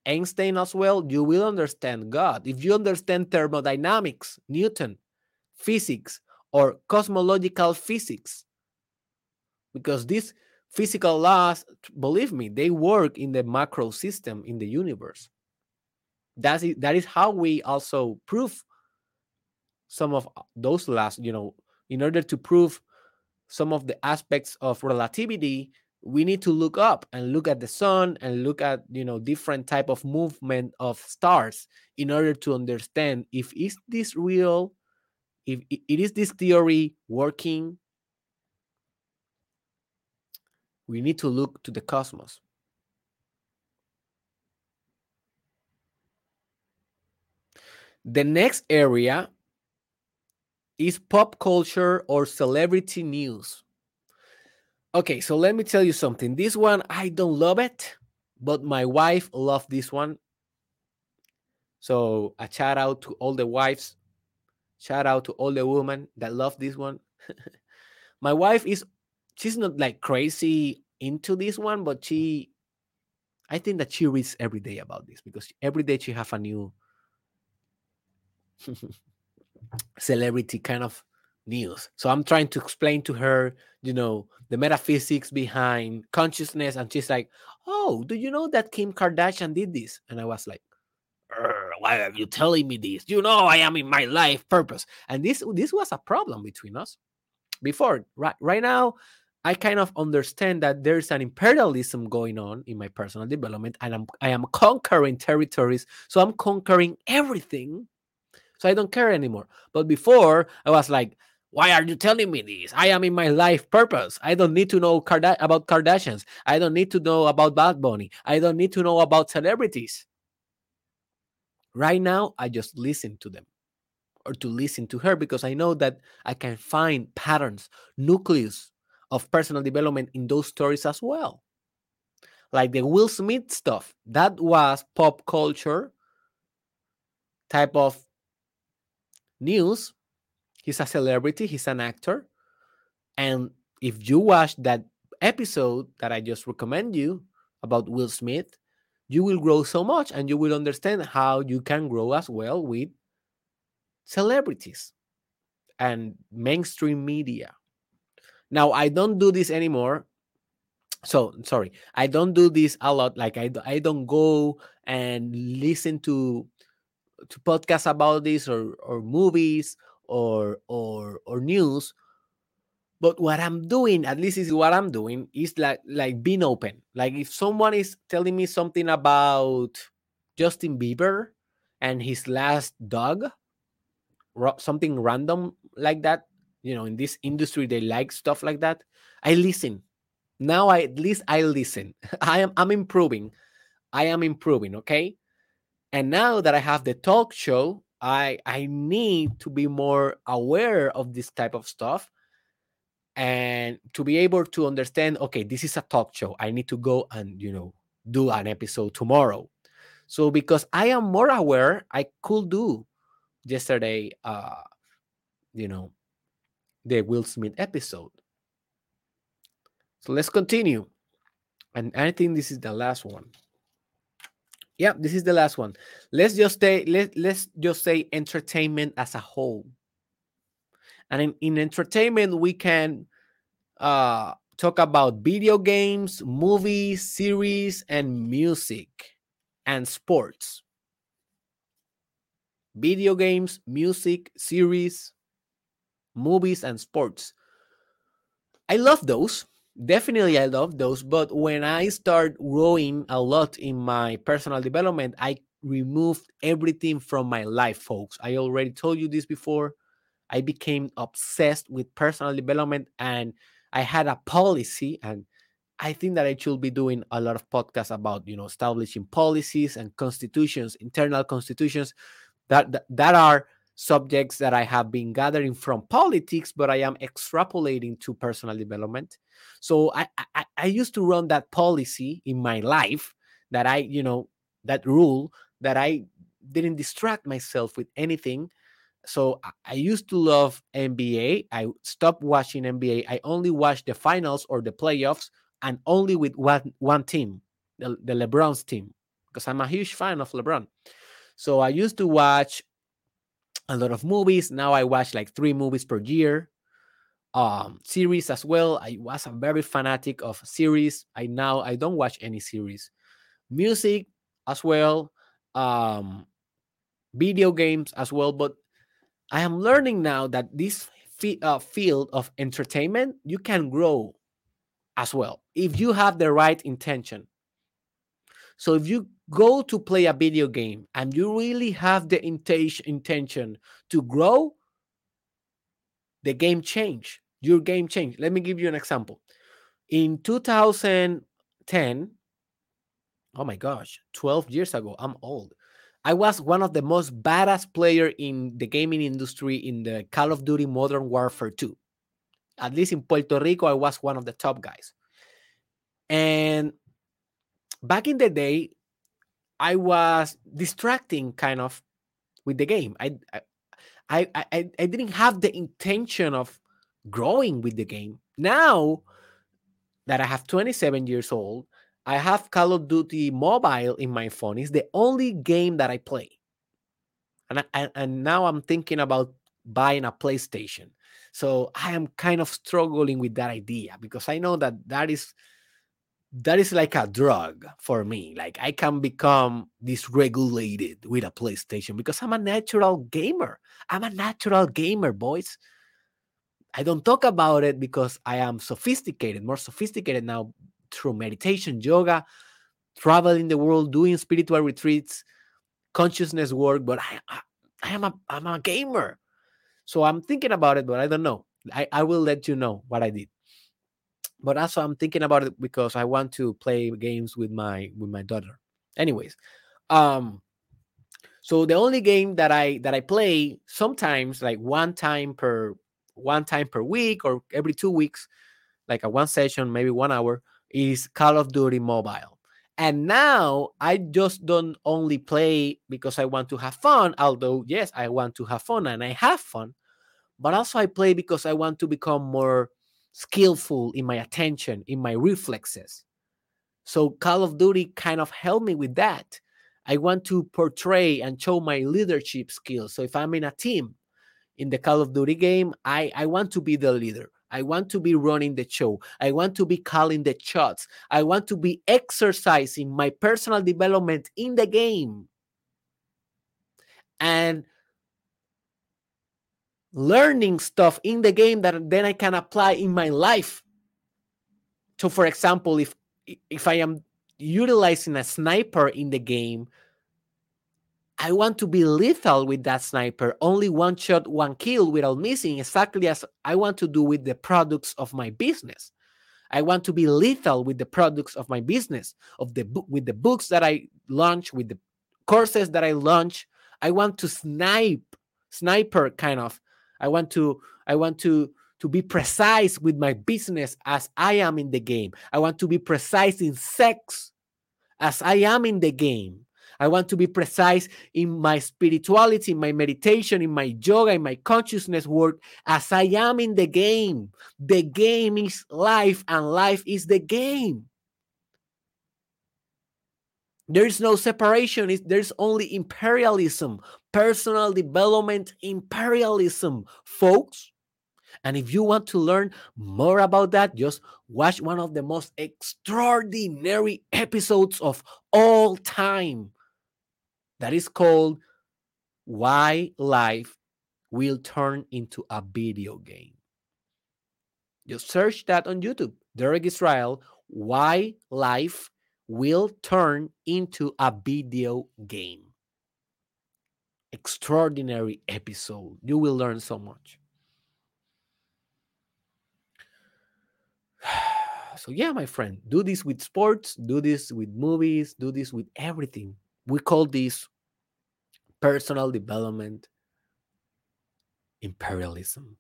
Einstein as well, you will understand God. If you understand thermodynamics, Newton, physics, or cosmological physics, because these physical laws, believe me, they work in the macro system in the universe. That's it, that is how we also prove some of those last you know. In order to prove some of the aspects of relativity we need to look up and look at the sun and look at you know different type of movement of stars in order to understand if is this real if it is this theory working we need to look to the cosmos The next area is pop culture or celebrity news. Okay, so let me tell you something. This one, I don't love it, but my wife loved this one. So a shout out to all the wives. Shout out to all the women that love this one. my wife is, she's not like crazy into this one, but she, I think that she reads every day about this because every day she have a new celebrity kind of news. So I'm trying to explain to her, you know, the metaphysics behind consciousness, and she's like, "Oh, do you know that Kim Kardashian did this?" And I was like, "Why are you telling me this? You know, I am in my life purpose." And this this was a problem between us before. Right, right now, I kind of understand that there's an imperialism going on in my personal development, and I'm I am conquering territories. So I'm conquering everything so I don't care anymore. But before, I was like, why are you telling me this? I am in my life purpose. I don't need to know Card- about Kardashians. I don't need to know about Bad Bunny. I don't need to know about celebrities. Right now, I just listen to them or to listen to her because I know that I can find patterns, nucleus of personal development in those stories as well. Like the Will Smith stuff, that was pop culture type of news. He's a celebrity, he's an actor. And if you watch that episode that I just recommend you about Will Smith, you will grow so much and you will understand how you can grow as well with celebrities and mainstream media. Now, I don't do this anymore. So, sorry, I don't do this a lot. Like, I, I don't go and listen to to podcasts about this or or movies or or or news but what i'm doing at least is what i'm doing is like like being open. Like if someone is telling me something about justin bieber and his last dog something random like that you know in this industry they like stuff like that i listen. Now i at least i listen. I am i'm improving. I am improving okay? And now that I have the talk show, I I need to be more aware of this type of stuff and to be able to understand okay this is a talk show. I need to go and you know do an episode tomorrow. So because i am more aware i could do yesterday uh you know the will smith episode. So let's continue. And i think this is the last one. Yeah, this is the last one. Let's just say let, let's just say entertainment as a whole. And in, in entertainment, we can uh, talk about video games, movies, series, and music and sports. Video games, music, series, movies, and sports. I love those. Definitely, I love those. But when I start growing a lot in my personal development, I removed everything from my life, folks. I already told you this before. I became obsessed with personal development and I had a policy and I think that I should be doing a lot of podcasts about, you know, establishing policies and constitutions, internal constitutions that that, that are subjects that I have been gathering from politics, but I am extrapolating to personal development. So I, I, I used to run that policy in my life that I, you know, that rule that I didn't distract myself with anything so I used to love NBA. I stopped watching NBA. I only watched the finals or the playoffs and only with one, one team, the, the LeBron's team, because I'm a huge fan of LeBron. So I used to watch a lot of movies. Now I watch like three movies per year. Um, series as well. I was a very fanatic of series. I now I don't watch any series. Music as well. Um, video games as well, but I am learning now that this uh, field of entertainment you can grow as well if you have the right intention. So if you go to play a video game and you really have the intention to grow, the game change. Your game change. Let me give you an example. In 2010, oh my gosh, 12 years ago, I'm old. I was one of the most badass player in the gaming industry in the Call of Duty Modern Warfare 2. At least in Puerto Rico, I was one of the top guys. And back in the day, I was distracting kind of with the game. I I I I, I didn't have the intention of growing with the game. Now that I have 27 years old, I have Call of Duty Mobile in my phone. It's the only game that I play. And, I, and now I'm thinking about buying a PlayStation. So I am kind of struggling with that idea because I know that that is that is like a drug for me. Like I can become dysregulated with a PlayStation because I'm a natural gamer. I'm a natural gamer, boys. I don't talk about it because I am sophisticated, more sophisticated now through meditation, yoga, traveling the world, doing spiritual retreats, consciousness work. But I, I, I am a, I'm a gamer, so I'm thinking about it, but I don't know. I, I will let you know what I did. But also, I'm thinking about it because I want to play games with my with my daughter. Anyways, um, so the only game that I that I play sometimes like one time per one time per week or every two weeks, like a one session, maybe one hour, is Call of Duty Mobile. And now I just don't only play because I want to have fun, although, yes, I want to have fun and I have fun, but also I play because I want to become more skillful in my attention, in my reflexes. So Call of Duty kind of helped me with that. I want to portray and show my leadership skills. So if I'm in a team in the Call of Duty game, I, I want to be the leader. I want to be running the show. I want to be calling the shots. I want to be exercising my personal development in the game. And learning stuff in the game that then I can apply in my life. So for example, if if I am utilizing a sniper in the game, I want to be lethal with that sniper, only one shot, one kill without missing, exactly as I want to do with the products of my business. I want to be lethal with the products of my business, of the with the books that I launch, with the courses that I launch. I want to snipe, sniper kind of. I want to, I want to to be precise with my business as I am in the game. I want to be precise in sex as I am in the game. I want to be precise in my spirituality, in my meditation, in my yoga, in my consciousness work as I am in the game. The game is life, and life is the game. There's no separation. There's only imperialism, personal development imperialism, folks. And if you want to learn more about that, just watch one of the most extraordinary episodes of all time that is called Why Life Will Turn into a Video Game. Just search that on YouTube. Derek Israel, Why Life Will Turn into a Video Game. Extraordinary episode. You will learn so much. So, yeah, my friend, do this with sports, do this with movies, do this with everything. We call this personal development imperialism.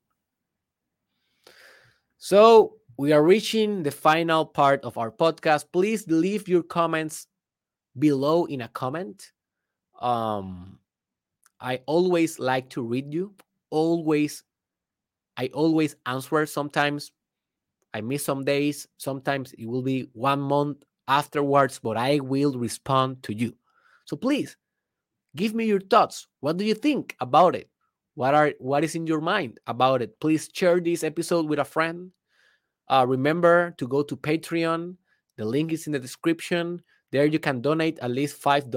So, we are reaching the final part of our podcast. Please leave your comments below in a comment. Um, I always like to read you. Always, I always answer. Sometimes I miss some days. Sometimes it will be one month afterwards, but I will respond to you. So please give me your thoughts. What do you think about it? What are what is in your mind about it? Please share this episode with a friend. Uh, remember to go to Patreon. The link is in the description. There you can donate at least $5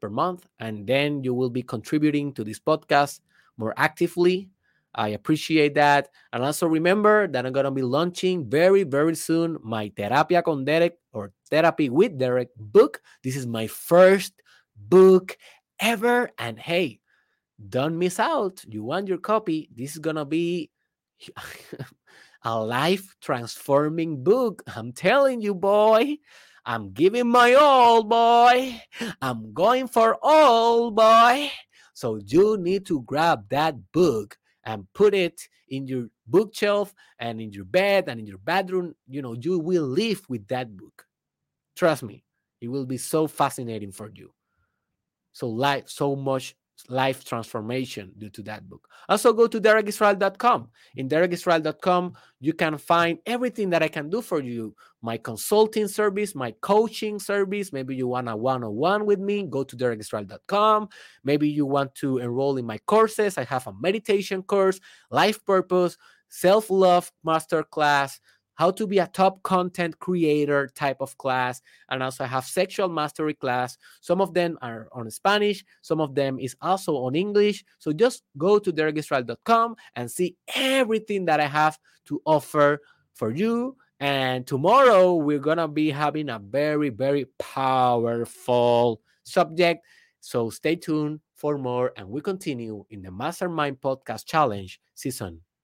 per month, and then you will be contributing to this podcast more actively. I appreciate that. And also remember that I'm going to be launching very, very soon my Terapia con Derek or Therapy with Derek book. This is my first book ever. And hey, don't miss out. You want your copy. This is going to be a life transforming book. I'm telling you, boy. I'm giving my all, boy. I'm going for all, boy. So you need to grab that book and put it in your bookshelf and in your bed and in your bedroom. You know, you will live with that book. Trust me, it will be so fascinating for you. So life, so much life transformation due to that book. Also, go to derekisrael.com. In derekisrael.com, you can find everything that I can do for you my consulting service, my coaching service. Maybe you want a one on one with me, go to derekisrael.com. Maybe you want to enroll in my courses. I have a meditation course, life purpose, self love masterclass how to be a top content creator type of class and also I have sexual mastery class. Some of them are on spanish some of them is also on english. So just go to derekisrael.com and see everything that i have to offer for you. And tomorrow we're gonna be having a very very powerful subject. So stay tuned for more and we continue in the mastermind podcast challenge season